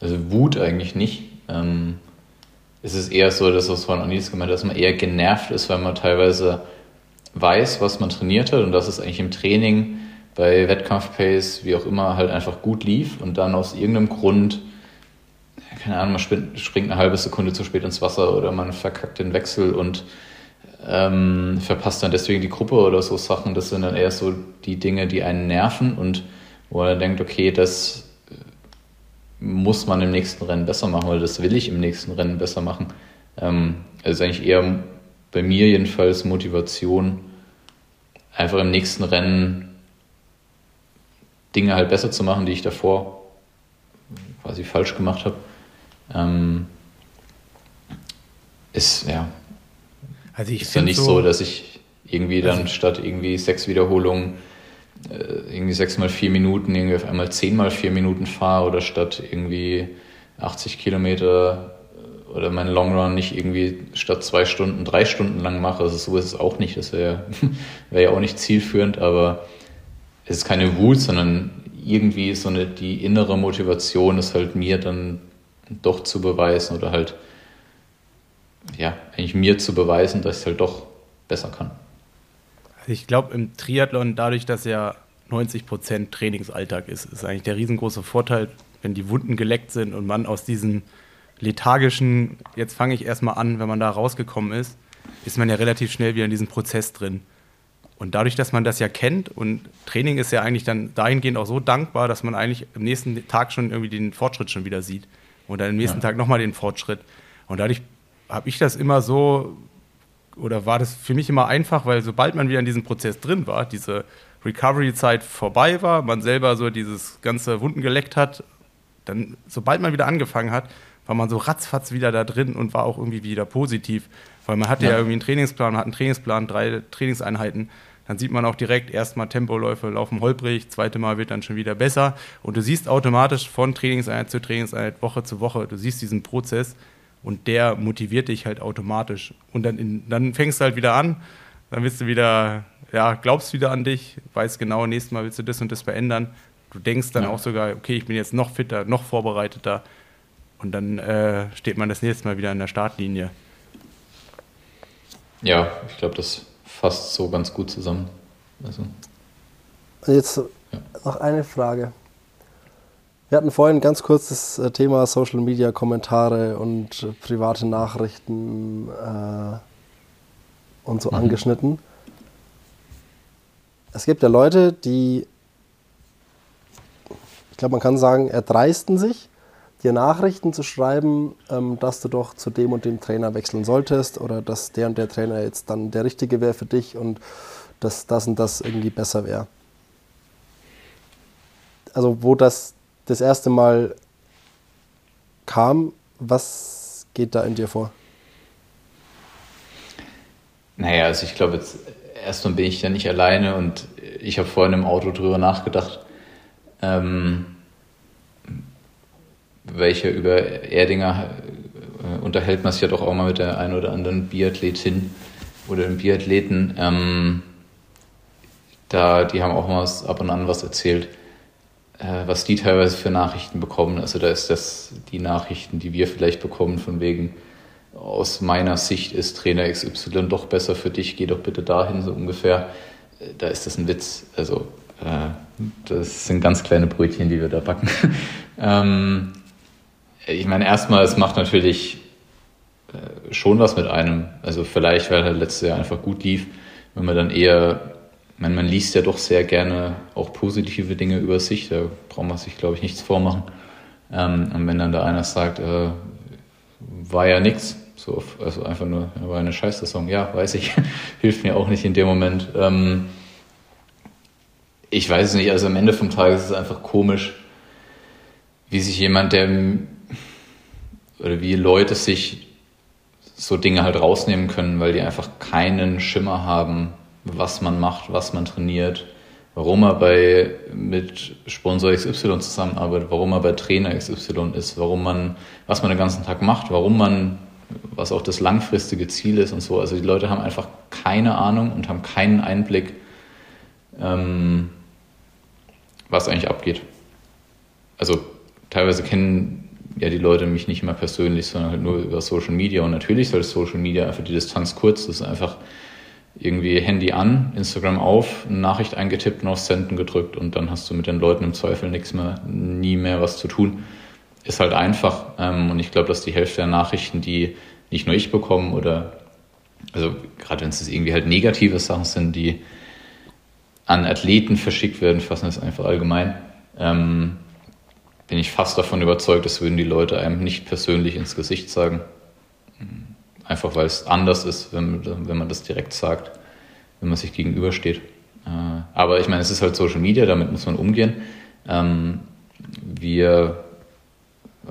Also Wut eigentlich nicht. Ähm, es ist eher so, dass was von Anis gemeint hat, dass man eher genervt ist, weil man teilweise weiß, was man trainiert hat und dass es eigentlich im Training bei Wettkampfpace, wie auch immer, halt einfach gut lief und dann aus irgendeinem Grund, keine Ahnung, man springt eine halbe Sekunde zu spät ins Wasser oder man verkackt den Wechsel und ähm, verpasst dann deswegen die Gruppe oder so Sachen. Das sind dann eher so die Dinge, die einen nerven und wo man denkt, okay, das muss man im nächsten Rennen besser machen oder das will ich im nächsten Rennen besser machen. Ähm, also eigentlich eher bei mir jedenfalls Motivation, einfach im nächsten Rennen Dinge halt besser zu machen, die ich davor quasi falsch gemacht habe. Ähm, ist ja. Also ich ist ja nicht so, so, dass ich irgendwie dann also statt irgendwie sechs Wiederholungen äh, irgendwie sechs mal vier Minuten irgendwie auf einmal zehn mal vier Minuten fahre oder statt irgendwie 80 Kilometer äh, oder meinen Long Run nicht irgendwie statt zwei Stunden drei Stunden lang mache. Also so ist es auch nicht. Das wäre wär ja auch nicht zielführend, aber es ist keine Wut, sondern irgendwie so eine, die innere Motivation ist halt mir dann doch zu beweisen oder halt, ja, eigentlich mir zu beweisen, dass ich es halt doch besser kann. Also ich glaube im Triathlon, dadurch, dass ja 90 Prozent Trainingsalltag ist. Ist eigentlich der riesengroße Vorteil, wenn die Wunden geleckt sind und man aus diesem lethargischen, jetzt fange ich erstmal an, wenn man da rausgekommen ist, ist man ja relativ schnell wieder in diesem Prozess drin. Und dadurch, dass man das ja kennt und Training ist ja eigentlich dann dahingehend auch so dankbar, dass man eigentlich am nächsten Tag schon irgendwie den Fortschritt schon wieder sieht. Und dann am nächsten ja. Tag nochmal den Fortschritt. Und dadurch habe ich das immer so, oder war das für mich immer einfach, weil sobald man wieder in diesem Prozess drin war, diese Recovery-Zeit vorbei war, man selber so dieses ganze Wunden geleckt hat, dann, sobald man wieder angefangen hat, war man so ratzfatz wieder da drin und war auch irgendwie wieder positiv. Weil man hatte ja, ja irgendwie einen Trainingsplan, man hat einen Trainingsplan, drei Trainingseinheiten. Dann sieht man auch direkt, erstmal Tempoläufe laufen holprig, zweite Mal wird dann schon wieder besser. Und du siehst automatisch von Trainingseinheit zu Trainingseinheit, Woche zu Woche, du siehst diesen Prozess und der motiviert dich halt automatisch. Und dann, in, dann fängst du halt wieder an, dann bist du wieder, ja, glaubst wieder an dich, weißt genau, nächstes Mal willst du das und das verändern. Du denkst dann ja. auch sogar, okay, ich bin jetzt noch fitter, noch vorbereiteter. Und dann äh, steht man das nächste Mal wieder in der Startlinie. Ja, ich glaube, das fasst so ganz gut zusammen. Also. Jetzt ja. noch eine Frage. Wir hatten vorhin ganz kurz das äh, Thema Social Media Kommentare und äh, private Nachrichten äh, und so mhm. angeschnitten. Es gibt ja Leute, die, ich glaube, man kann sagen, erdreisten sich, dir Nachrichten zu schreiben, ähm, dass du doch zu dem und dem Trainer wechseln solltest oder dass der und der Trainer jetzt dann der richtige wäre für dich und dass das und das irgendwie besser wäre. Also wo das das erste Mal kam, was geht da in dir vor? Naja, also ich glaube, jetzt erstmal bin ich ja nicht alleine und ich habe vorhin im Auto drüber nachgedacht, ähm, welche über Erdinger äh, unterhält man sich ja doch auch mal mit der einen oder anderen Biathletin oder dem Biathleten. Ähm, da, die haben auch mal ab und an was erzählt, äh, was die teilweise für Nachrichten bekommen. Also da ist das die Nachrichten, die wir vielleicht bekommen, von wegen, aus meiner Sicht ist Trainer XY doch besser für dich, geh doch bitte dahin, so ungefähr. Äh, da ist das ein Witz. Also äh, das sind ganz kleine Brötchen, die wir da backen. ähm, ich meine, erstmal, es macht natürlich äh, schon was mit einem. Also vielleicht, weil halt letztes Jahr einfach gut lief, wenn man dann eher, ich meine, man liest ja doch sehr gerne auch positive Dinge über sich, da braucht man sich, glaube ich, nichts vormachen. Ähm, und wenn dann da einer sagt, äh, war ja nichts, so, also einfach nur, war eine Scheißsaison, ja, weiß ich, hilft mir auch nicht in dem Moment. Ähm, ich weiß es nicht, also am Ende vom Tag ist es einfach komisch, wie sich jemand, der oder wie Leute sich so Dinge halt rausnehmen können, weil die einfach keinen Schimmer haben, was man macht, was man trainiert, warum er bei, mit Sponsor XY zusammenarbeitet, warum er bei Trainer XY ist, warum man, was man den ganzen Tag macht, warum man, was auch das langfristige Ziel ist und so. Also die Leute haben einfach keine Ahnung und haben keinen Einblick, ähm, was eigentlich abgeht. Also teilweise kennen ja die Leute mich nicht mehr persönlich, sondern halt nur über Social Media. Und natürlich soll Social Media einfach die Distanz kurz, das ist einfach irgendwie Handy an, Instagram auf, eine Nachricht eingetippt und auf Senden gedrückt und dann hast du mit den Leuten im Zweifel nichts mehr, nie mehr was zu tun. Ist halt einfach. Ähm, und ich glaube, dass die Hälfte der Nachrichten, die nicht nur ich bekomme oder, also gerade wenn es irgendwie halt negative Sachen sind, die an Athleten verschickt werden, fassen es einfach allgemein, ähm, bin ich fast davon überzeugt, das würden die Leute einem nicht persönlich ins Gesicht sagen. Einfach weil es anders ist, wenn, wenn man das direkt sagt, wenn man sich gegenübersteht. Äh, aber ich meine, es ist halt Social Media, damit muss man umgehen. Ähm, wir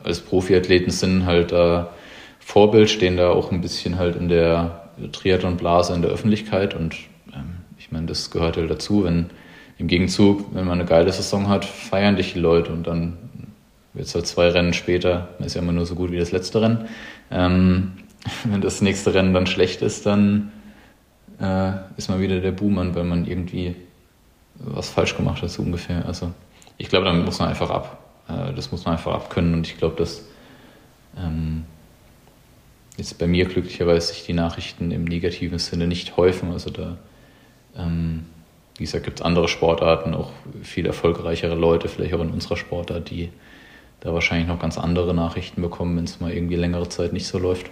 als Profiathleten sind halt da Vorbild, stehen da auch ein bisschen halt in der Triathlon-Blase in der Öffentlichkeit und ähm, ich meine, das gehört halt dazu, wenn im Gegenzug, wenn man eine geile Saison hat, feiern dich die Leute und dann Jetzt halt zwei Rennen später, ist ja immer nur so gut wie das letzte Rennen. Ähm, wenn das nächste Rennen dann schlecht ist, dann äh, ist man wieder der Buhmann, weil man irgendwie was falsch gemacht hat, so ungefähr. Also ich glaube, damit muss man einfach ab. Äh, das muss man einfach abkönnen und ich glaube, dass ähm, jetzt bei mir glücklicherweise sich die Nachrichten im negativen Sinne nicht häufen. Also da ähm, wie gesagt, gibt es andere Sportarten, auch viel erfolgreichere Leute, vielleicht auch in unserer Sportart, die da wahrscheinlich noch ganz andere Nachrichten bekommen, wenn es mal irgendwie längere Zeit nicht so läuft.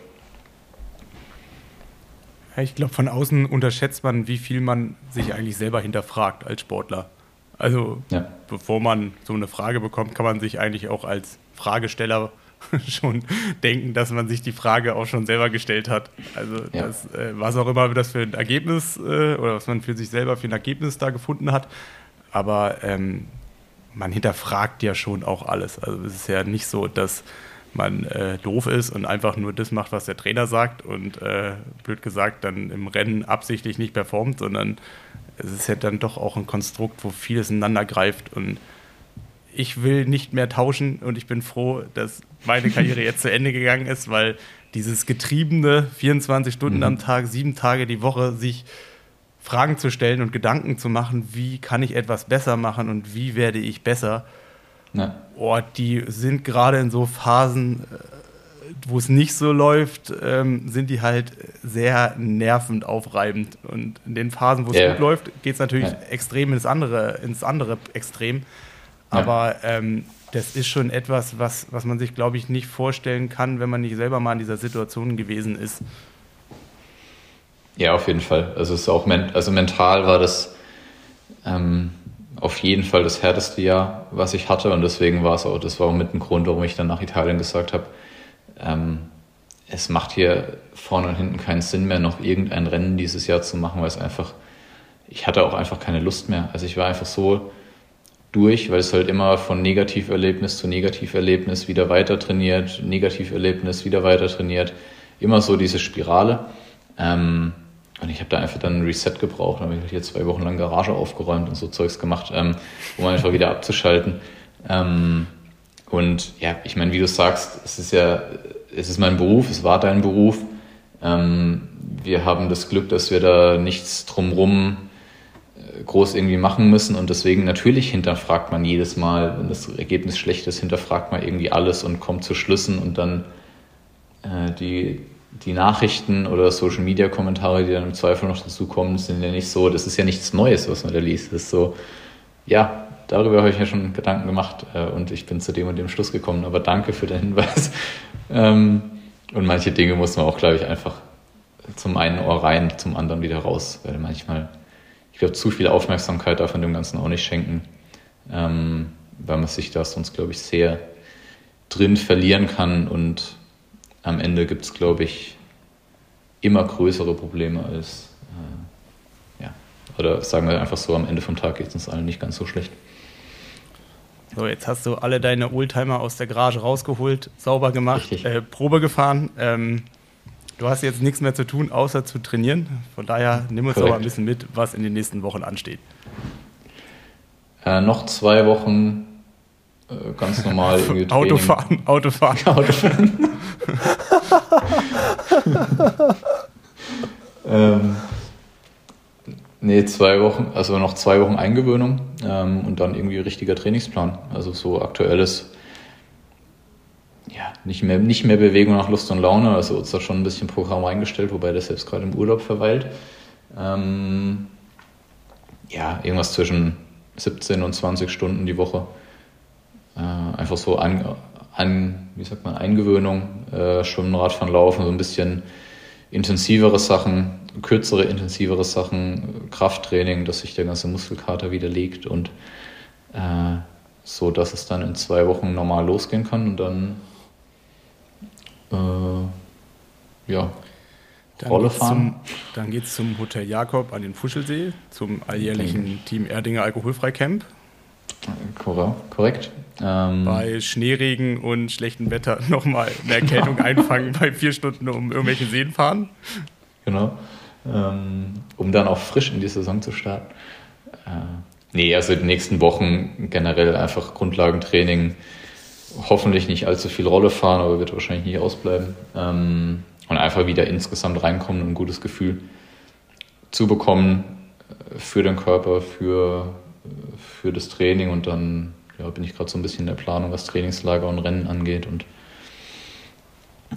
ich glaube, von außen unterschätzt man, wie viel man sich eigentlich selber hinterfragt als Sportler. Also, ja. bevor man so eine Frage bekommt, kann man sich eigentlich auch als Fragesteller schon denken, dass man sich die Frage auch schon selber gestellt hat. Also ja. das, äh, was auch immer das für ein Ergebnis äh, oder was man für sich selber für ein Ergebnis da gefunden hat. Aber ähm, man hinterfragt ja schon auch alles. Also es ist ja nicht so, dass man äh, doof ist und einfach nur das macht, was der Trainer sagt und äh, blöd gesagt dann im Rennen absichtlich nicht performt, sondern es ist ja dann doch auch ein Konstrukt, wo vieles ineinander greift und ich will nicht mehr tauschen und ich bin froh, dass meine Karriere jetzt zu Ende gegangen ist, weil dieses getriebene 24 Stunden mhm. am Tag, sieben Tage die Woche sich Fragen zu stellen und Gedanken zu machen, wie kann ich etwas besser machen und wie werde ich besser, ja. oh, die sind gerade in so Phasen, äh, wo es nicht so läuft, ähm, sind die halt sehr nervend aufreibend. Und in den Phasen, wo es yeah. gut läuft, geht es natürlich ja. extrem ins andere, ins andere Extrem. Aber ähm, das ist schon etwas, was, was man sich, glaube ich, nicht vorstellen kann, wenn man nicht selber mal in dieser Situation gewesen ist. Ja, auf jeden Fall. Also, es ist auch men also mental war das ähm, auf jeden Fall das härteste Jahr, was ich hatte. Und deswegen war es auch, das war auch mit ein Grund, warum ich dann nach Italien gesagt habe, ähm, es macht hier vorne und hinten keinen Sinn mehr, noch irgendein Rennen dieses Jahr zu machen, weil es einfach, ich hatte auch einfach keine Lust mehr. Also ich war einfach so durch, weil es halt immer von Negativerlebnis zu Negativerlebnis wieder weiter trainiert, Negativerlebnis wieder weiter trainiert, immer so diese Spirale. Ähm, und ich habe da einfach dann ein Reset gebraucht. Dann habe ich hier zwei Wochen lang Garage aufgeräumt und so Zeugs gemacht, ähm, um einfach wieder abzuschalten. Ähm, und ja, ich meine, wie du sagst, es ist ja, es ist mein Beruf, es war dein Beruf. Ähm, wir haben das Glück, dass wir da nichts drumrum groß irgendwie machen müssen und deswegen natürlich hinterfragt man jedes Mal, wenn das Ergebnis schlecht ist, hinterfragt man irgendwie alles und kommt zu Schlüssen und dann äh, die, die Nachrichten oder Social Media Kommentare, die dann im Zweifel noch dazu kommen, sind ja nicht so, das ist ja nichts Neues, was man da liest. Das ist so, ja, darüber habe ich ja schon Gedanken gemacht äh, und ich bin zu dem und dem Schluss gekommen, aber danke für den Hinweis. ähm, und manche Dinge muss man auch, glaube ich, einfach zum einen Ohr rein, zum anderen wieder raus, weil manchmal ich glaube, zu viel Aufmerksamkeit darf man dem Ganzen auch nicht schenken, ähm, weil man sich da sonst, glaube ich, sehr drin verlieren kann und am Ende gibt es, glaube ich, immer größere Probleme als, äh, ja, oder sagen wir einfach so, am Ende vom Tag geht es uns allen nicht ganz so schlecht. So, jetzt hast du alle deine Oldtimer aus der Garage rausgeholt, sauber gemacht, äh, Probe gefahren. Ähm, Du hast jetzt nichts mehr zu tun, außer zu trainieren. Von daher nimm uns Korrekt. aber ein bisschen mit, was in den nächsten Wochen ansteht. Äh, noch zwei Wochen äh, ganz normal irgendwie Autofahren, Autofahren. Autofahren. ähm, nee, zwei Wochen, also noch zwei Wochen Eingewöhnung ähm, und dann irgendwie richtiger Trainingsplan. Also so aktuelles ja, nicht mehr, nicht mehr Bewegung nach Lust und Laune. Also uns da schon ein bisschen Programm eingestellt, wobei der selbst gerade im Urlaub verweilt. Ähm, ja, irgendwas zwischen 17 und 20 Stunden die Woche. Äh, einfach so an, an, wie sagt man, Eingewöhnung, äh, Schwimmen, Radfahren, Laufen, so ein bisschen intensivere Sachen, kürzere, intensivere Sachen, Krafttraining, dass sich der ganze Muskelkater wieder legt und äh, so, dass es dann in zwei Wochen normal losgehen kann und dann äh, ja, dann Rolle fahren. Zum, dann geht es zum Hotel Jakob an den Fuschelsee, zum alljährlichen Team Erdinger Alkoholfreicamp. Korrekt. Ähm, bei Schneeregen und schlechtem Wetter nochmal eine Erkältung einfangen bei vier Stunden um irgendwelche Seen fahren. Genau. Ähm, um dann auch frisch in die Saison zu starten. Äh, nee, also die nächsten Wochen generell einfach Grundlagentraining, hoffentlich nicht allzu viel Rolle fahren, aber wird wahrscheinlich nicht ausbleiben. Ähm, und einfach wieder insgesamt reinkommen und ein gutes Gefühl zu bekommen für den Körper, für, für das Training und dann ja, bin ich gerade so ein bisschen in der Planung, was Trainingslager und Rennen angeht und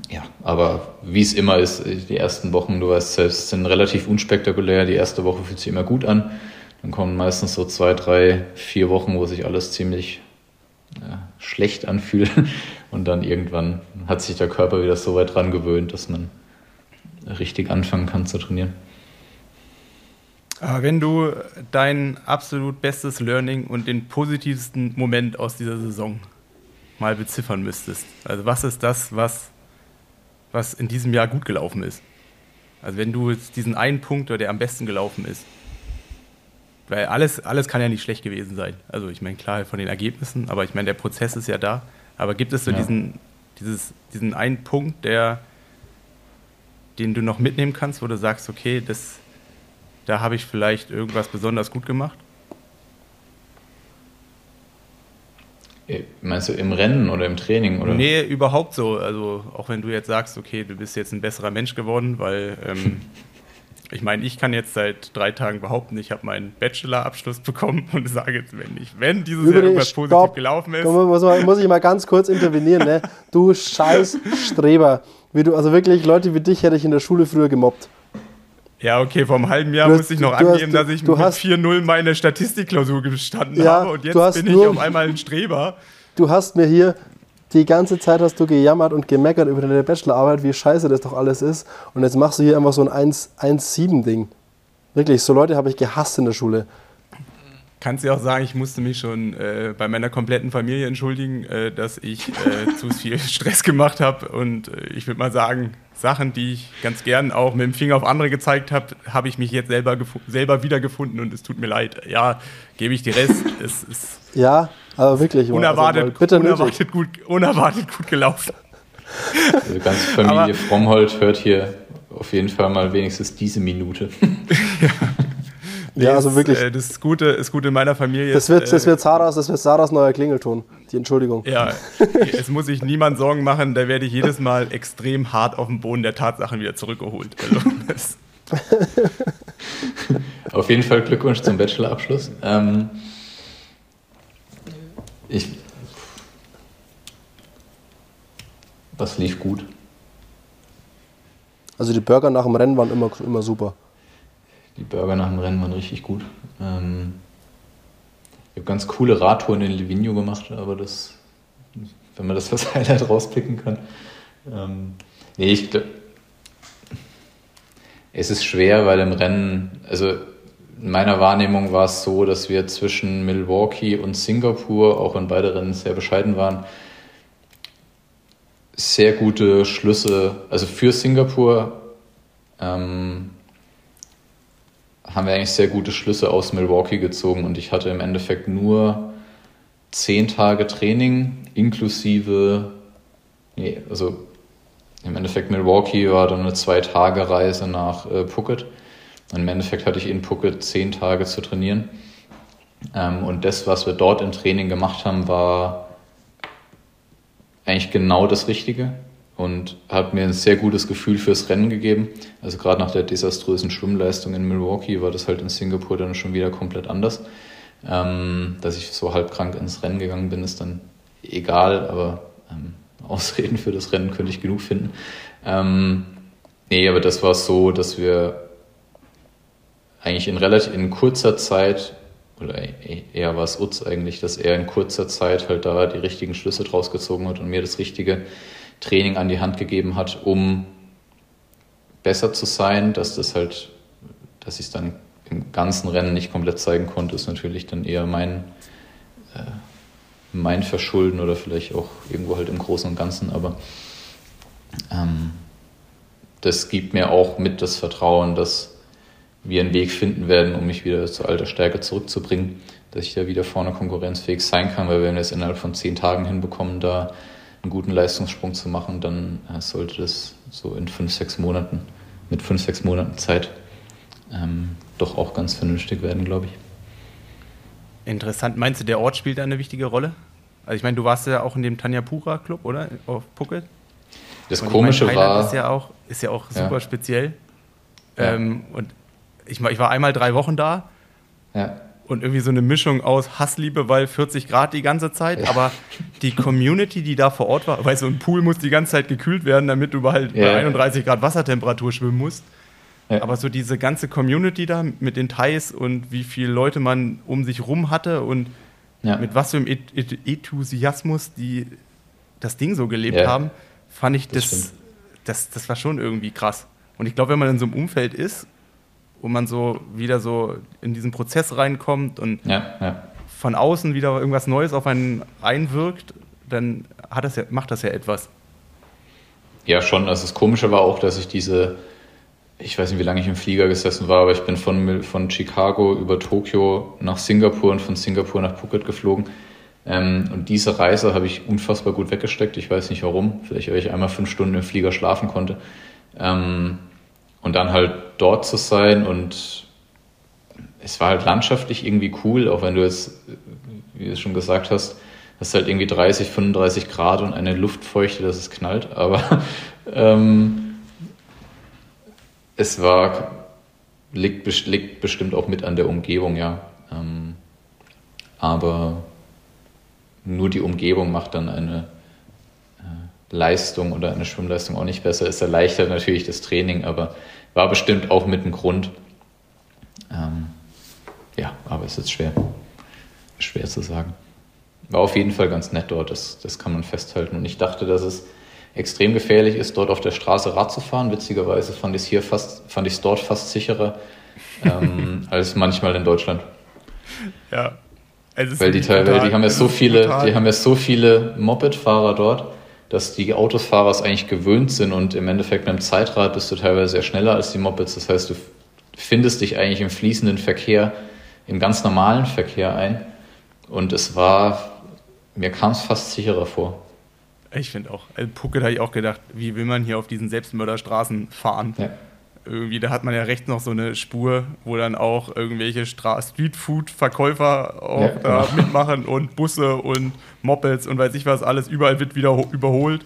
ja, aber wie es immer ist, die ersten Wochen, du weißt selbst, sind relativ unspektakulär. Die erste Woche fühlt sich immer gut an. Dann kommen meistens so zwei, drei, vier Wochen, wo sich alles ziemlich ja, schlecht anfühlt. Und dann irgendwann hat sich der Körper wieder so weit dran gewöhnt, dass man richtig anfangen kann zu trainieren. Aber wenn du dein absolut bestes Learning und den positivsten Moment aus dieser Saison mal beziffern müsstest, also was ist das, was, was in diesem Jahr gut gelaufen ist? Also wenn du jetzt diesen einen Punkt, der am besten gelaufen ist, weil alles, alles kann ja nicht schlecht gewesen sein. Also ich meine, klar von den Ergebnissen, aber ich meine, der Prozess ist ja da. Aber gibt es so ja. diesen, dieses, diesen einen Punkt, der, den du noch mitnehmen kannst, wo du sagst, okay, das, da habe ich vielleicht irgendwas besonders gut gemacht? Äh, meinst du im Rennen oder im Training? Oder? Nee, überhaupt so. Also auch wenn du jetzt sagst, okay, du bist jetzt ein besserer Mensch geworden, weil ähm, ich meine, ich kann jetzt seit drei Tagen behaupten, ich habe meinen Bachelor-Abschluss bekommen und sage jetzt, wenn ich, wenn dieses Übrigens, Jahr irgendwas positiv stopp. gelaufen ist. Muss, muss, ich mal ganz kurz intervenieren, ne? Du scheiß Streber. Wie du, also wirklich, Leute wie dich hätte ich in der Schule früher gemobbt. Ja, okay, vor einem halben Jahr musste ich noch angeben, hast, dass ich mit 4-0 meine Statistikklausur gestanden ja, habe und jetzt bin ich auf einmal ein Streber. Du hast mir hier die ganze Zeit hast du gejammert und gemeckert über deine Bachelorarbeit, wie scheiße das doch alles ist. Und jetzt machst du hier einfach so ein 1-7-Ding. Wirklich, so Leute habe ich gehasst in der Schule kannst du auch sagen, ich musste mich schon äh, bei meiner kompletten Familie entschuldigen, äh, dass ich äh, zu viel Stress gemacht habe. Und äh, ich würde mal sagen, Sachen, die ich ganz gern auch mit dem Finger auf andere gezeigt habe, habe ich mich jetzt selber, selber wiedergefunden und es tut mir leid. Ja, gebe ich dir Rest. Es ist ja, aber wirklich. Unerwartet, also, bitte unerwartet, gut, unerwartet gut gelaufen. Also die ganze Familie aber, Frommhold hört hier auf jeden Fall mal wenigstens diese Minute. ja. Nee, ja, also wirklich. Äh, das Gute, das Gute meiner Familie das wird, das äh, wird Sarahs, das wird Sarahs neuer Klingelton. Die Entschuldigung. Ja, es muss sich niemand Sorgen machen, da werde ich jedes Mal extrem hart auf den Boden der Tatsachen wieder zurückgeholt. Also, auf jeden Fall Glückwunsch zum Bachelorabschluss. Ähm, ich, was lief gut? Also die Burger nach dem Rennen waren immer, immer super. Die Burger nach dem Rennen waren richtig gut. Ähm, ich habe ganz coole Radtouren in Livigno gemacht, aber das, wenn man das als Highlight rauspicken kann. Ähm, nee, ich es ist schwer, weil im Rennen, also in meiner Wahrnehmung war es so, dass wir zwischen Milwaukee und Singapur, auch in beide Rennen sehr bescheiden waren, sehr gute Schlüsse, also für Singapur ähm, haben wir eigentlich sehr gute Schlüsse aus Milwaukee gezogen und ich hatte im Endeffekt nur zehn Tage Training inklusive, nee, also im Endeffekt Milwaukee war dann eine Zwei-Tage-Reise nach äh, Phuket. Und im Endeffekt hatte ich in Phuket zehn Tage zu trainieren. Ähm, und das, was wir dort im Training gemacht haben, war eigentlich genau das Richtige und hat mir ein sehr gutes Gefühl fürs Rennen gegeben. Also gerade nach der desaströsen Schwimmleistung in Milwaukee war das halt in Singapur dann schon wieder komplett anders. Ähm, dass ich so halb krank ins Rennen gegangen bin, ist dann egal, aber ähm, Ausreden für das Rennen könnte ich genug finden. Ähm, nee, aber das war so, dass wir eigentlich in relativ in kurzer Zeit, oder eher war es Utz eigentlich, dass er in kurzer Zeit halt da die richtigen Schlüsse draus gezogen hat und mir das Richtige Training an die Hand gegeben hat, um besser zu sein, dass das halt, dass ich es dann im ganzen Rennen nicht komplett zeigen konnte, ist natürlich dann eher mein, äh, mein Verschulden oder vielleicht auch irgendwo halt im Großen und Ganzen, aber ähm, das gibt mir auch mit das Vertrauen, dass wir einen Weg finden werden, um mich wieder zur alter Stärke zurückzubringen, dass ich da wieder vorne konkurrenzfähig sein kann, weil wenn wir es innerhalb von zehn Tagen hinbekommen, da einen guten Leistungssprung zu machen, dann äh, sollte das so in fünf, sechs Monaten, mit fünf, sechs Monaten Zeit ähm, doch auch ganz vernünftig werden, glaube ich. Interessant. Meinst du, der Ort spielt da eine wichtige Rolle? Also ich meine, du warst ja auch in dem Tanja Pura Club, oder? Auf Phuket? Das und Komische meine, war... Ist ja auch, ist ja auch super ja. speziell. Ja. Ähm, und ich, ich war einmal drei Wochen da. Ja und irgendwie so eine Mischung aus Hassliebe, weil 40 Grad die ganze Zeit, ja. aber die Community, die da vor Ort war, weil so ein Pool muss die ganze Zeit gekühlt werden, damit du halt ja. bei 31 Grad Wassertemperatur schwimmen musst. Ja. Aber so diese ganze Community da mit den Thais und wie viele Leute man um sich rum hatte und mit was für einem Enthusiasmus die das Ding so gelebt haben, fand ich das, das, das, das war schon irgendwie krass. Und ich glaube, wenn man in so einem Umfeld ist, wo man so wieder so in diesen Prozess reinkommt und ja, von außen wieder irgendwas Neues auf einen einwirkt, dann hat das ja, macht das ja etwas. Ja, schon. Also das Komische war auch, dass ich diese, ich weiß nicht, wie lange ich im Flieger gesessen war, aber ich bin von, von Chicago über Tokio nach Singapur und von Singapur nach Phuket geflogen. Ähm, und diese Reise habe ich unfassbar gut weggesteckt. Ich weiß nicht warum. Vielleicht, weil ich einmal fünf Stunden im Flieger schlafen konnte. Ähm, und dann halt dort zu sein und es war halt landschaftlich irgendwie cool, auch wenn du jetzt, wie du schon gesagt hast, hast halt irgendwie 30, 35 Grad und eine Luftfeuchte, dass es knallt. Aber ähm, es war, liegt, liegt, bestimmt auch mit an der Umgebung, ja. Ähm, aber nur die Umgebung macht dann eine Leistung oder eine Schwimmleistung auch nicht besser. Es erleichtert natürlich das Training, aber war bestimmt auch mit dem Grund. Ähm, ja, aber es ist schwer, schwer zu sagen. War auf jeden Fall ganz nett dort, das, das kann man festhalten. Und ich dachte, dass es extrem gefährlich ist, dort auf der Straße Rad zu fahren. Witzigerweise fand ich es hier fast, fand ich es dort fast sicherer ähm, als manchmal in Deutschland. Ja. Weil die teilweise, die haben ja so viele, brutal. die haben ja so viele Moped-Fahrer dort, dass die Autofahrer es eigentlich gewöhnt sind und im Endeffekt mit dem Zeitrad bist du teilweise sehr schneller als die Mopeds. Das heißt, du findest dich eigentlich im fließenden Verkehr, im ganz normalen Verkehr ein. Und es war mir kam es fast sicherer vor. Ich finde auch. Also Puckel habe ich auch gedacht, wie will man hier auf diesen Selbstmörderstraßen fahren? Ja. Irgendwie, da hat man ja rechts noch so eine Spur, wo dann auch irgendwelche Streetfood-Verkäufer auch ja, da genau. mitmachen und Busse und Mopeds und weiß ich was, alles überall wird wieder überholt.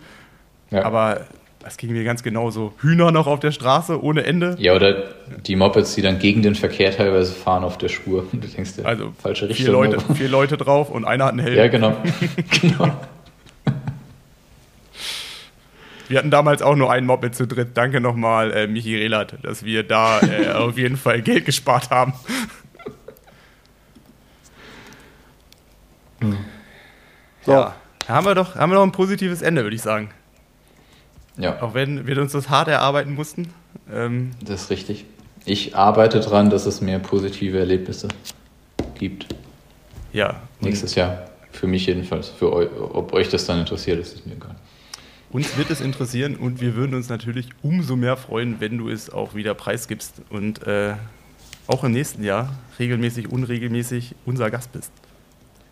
Ja. Aber das ging mir ganz genauso. Hühner noch auf der Straße ohne Ende. Ja, oder die Mopeds, die dann gegen den Verkehr teilweise fahren auf der Spur. Du denkst dir, also falsche Richtung. Vier Leute, vier Leute drauf und einer hat einen Helm. Ja, genau. genau. Wir hatten damals auch nur ein Moped zu dritt. Danke nochmal, äh, Michi Relat, dass wir da äh, auf jeden Fall Geld gespart haben. So. Ja, haben wir, doch, haben wir doch ein positives Ende, würde ich sagen. Ja. Auch wenn wir uns das hart erarbeiten mussten. Ähm, das ist richtig. Ich arbeite daran, dass es mehr positive Erlebnisse gibt. Ja. Nächstes Jahr. Für mich jedenfalls. Für euch, ob euch das dann interessiert, ist es mir egal. Uns wird es interessieren und wir würden uns natürlich umso mehr freuen, wenn du es auch wieder preisgibst und äh, auch im nächsten Jahr regelmäßig, unregelmäßig unser Gast bist.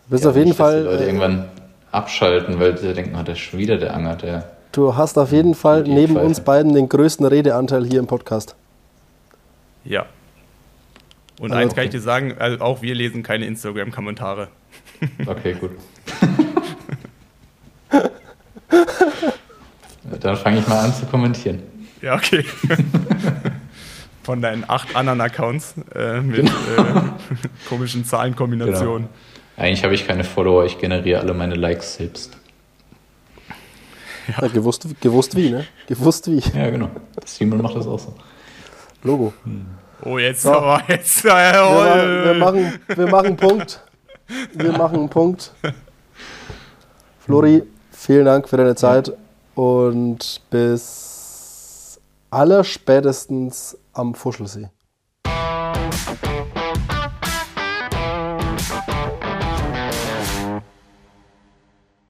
Du bist ja, auf jeden Fall. Die Leute äh, irgendwann abschalten, weil sie denken, oh, der ist schon wieder der Anger, der Du hast auf jeden Fall neben Pfeife. uns beiden den größten Redeanteil hier im Podcast. Ja. Und also, eins kann ich dir sagen, also auch wir lesen keine Instagram-Kommentare. Okay, gut. Dann fange ich mal an zu kommentieren. Ja, okay. Von deinen acht anderen Accounts äh, mit genau. äh, komischen Zahlenkombinationen. Genau. Eigentlich habe ich keine Follower, ich generiere alle meine Likes selbst. Ja. ja. gewusst, gewusst wie, ne? Gewusst wie. Ja, genau. Simon macht das auch so. Logo. Hm. Oh, jetzt so. aber jetzt. Äh, wir, wir, machen, wir machen einen Punkt. Wir machen einen Punkt. Flori, vielen Dank für deine Zeit und bis allerspätestens am Fuschelsee.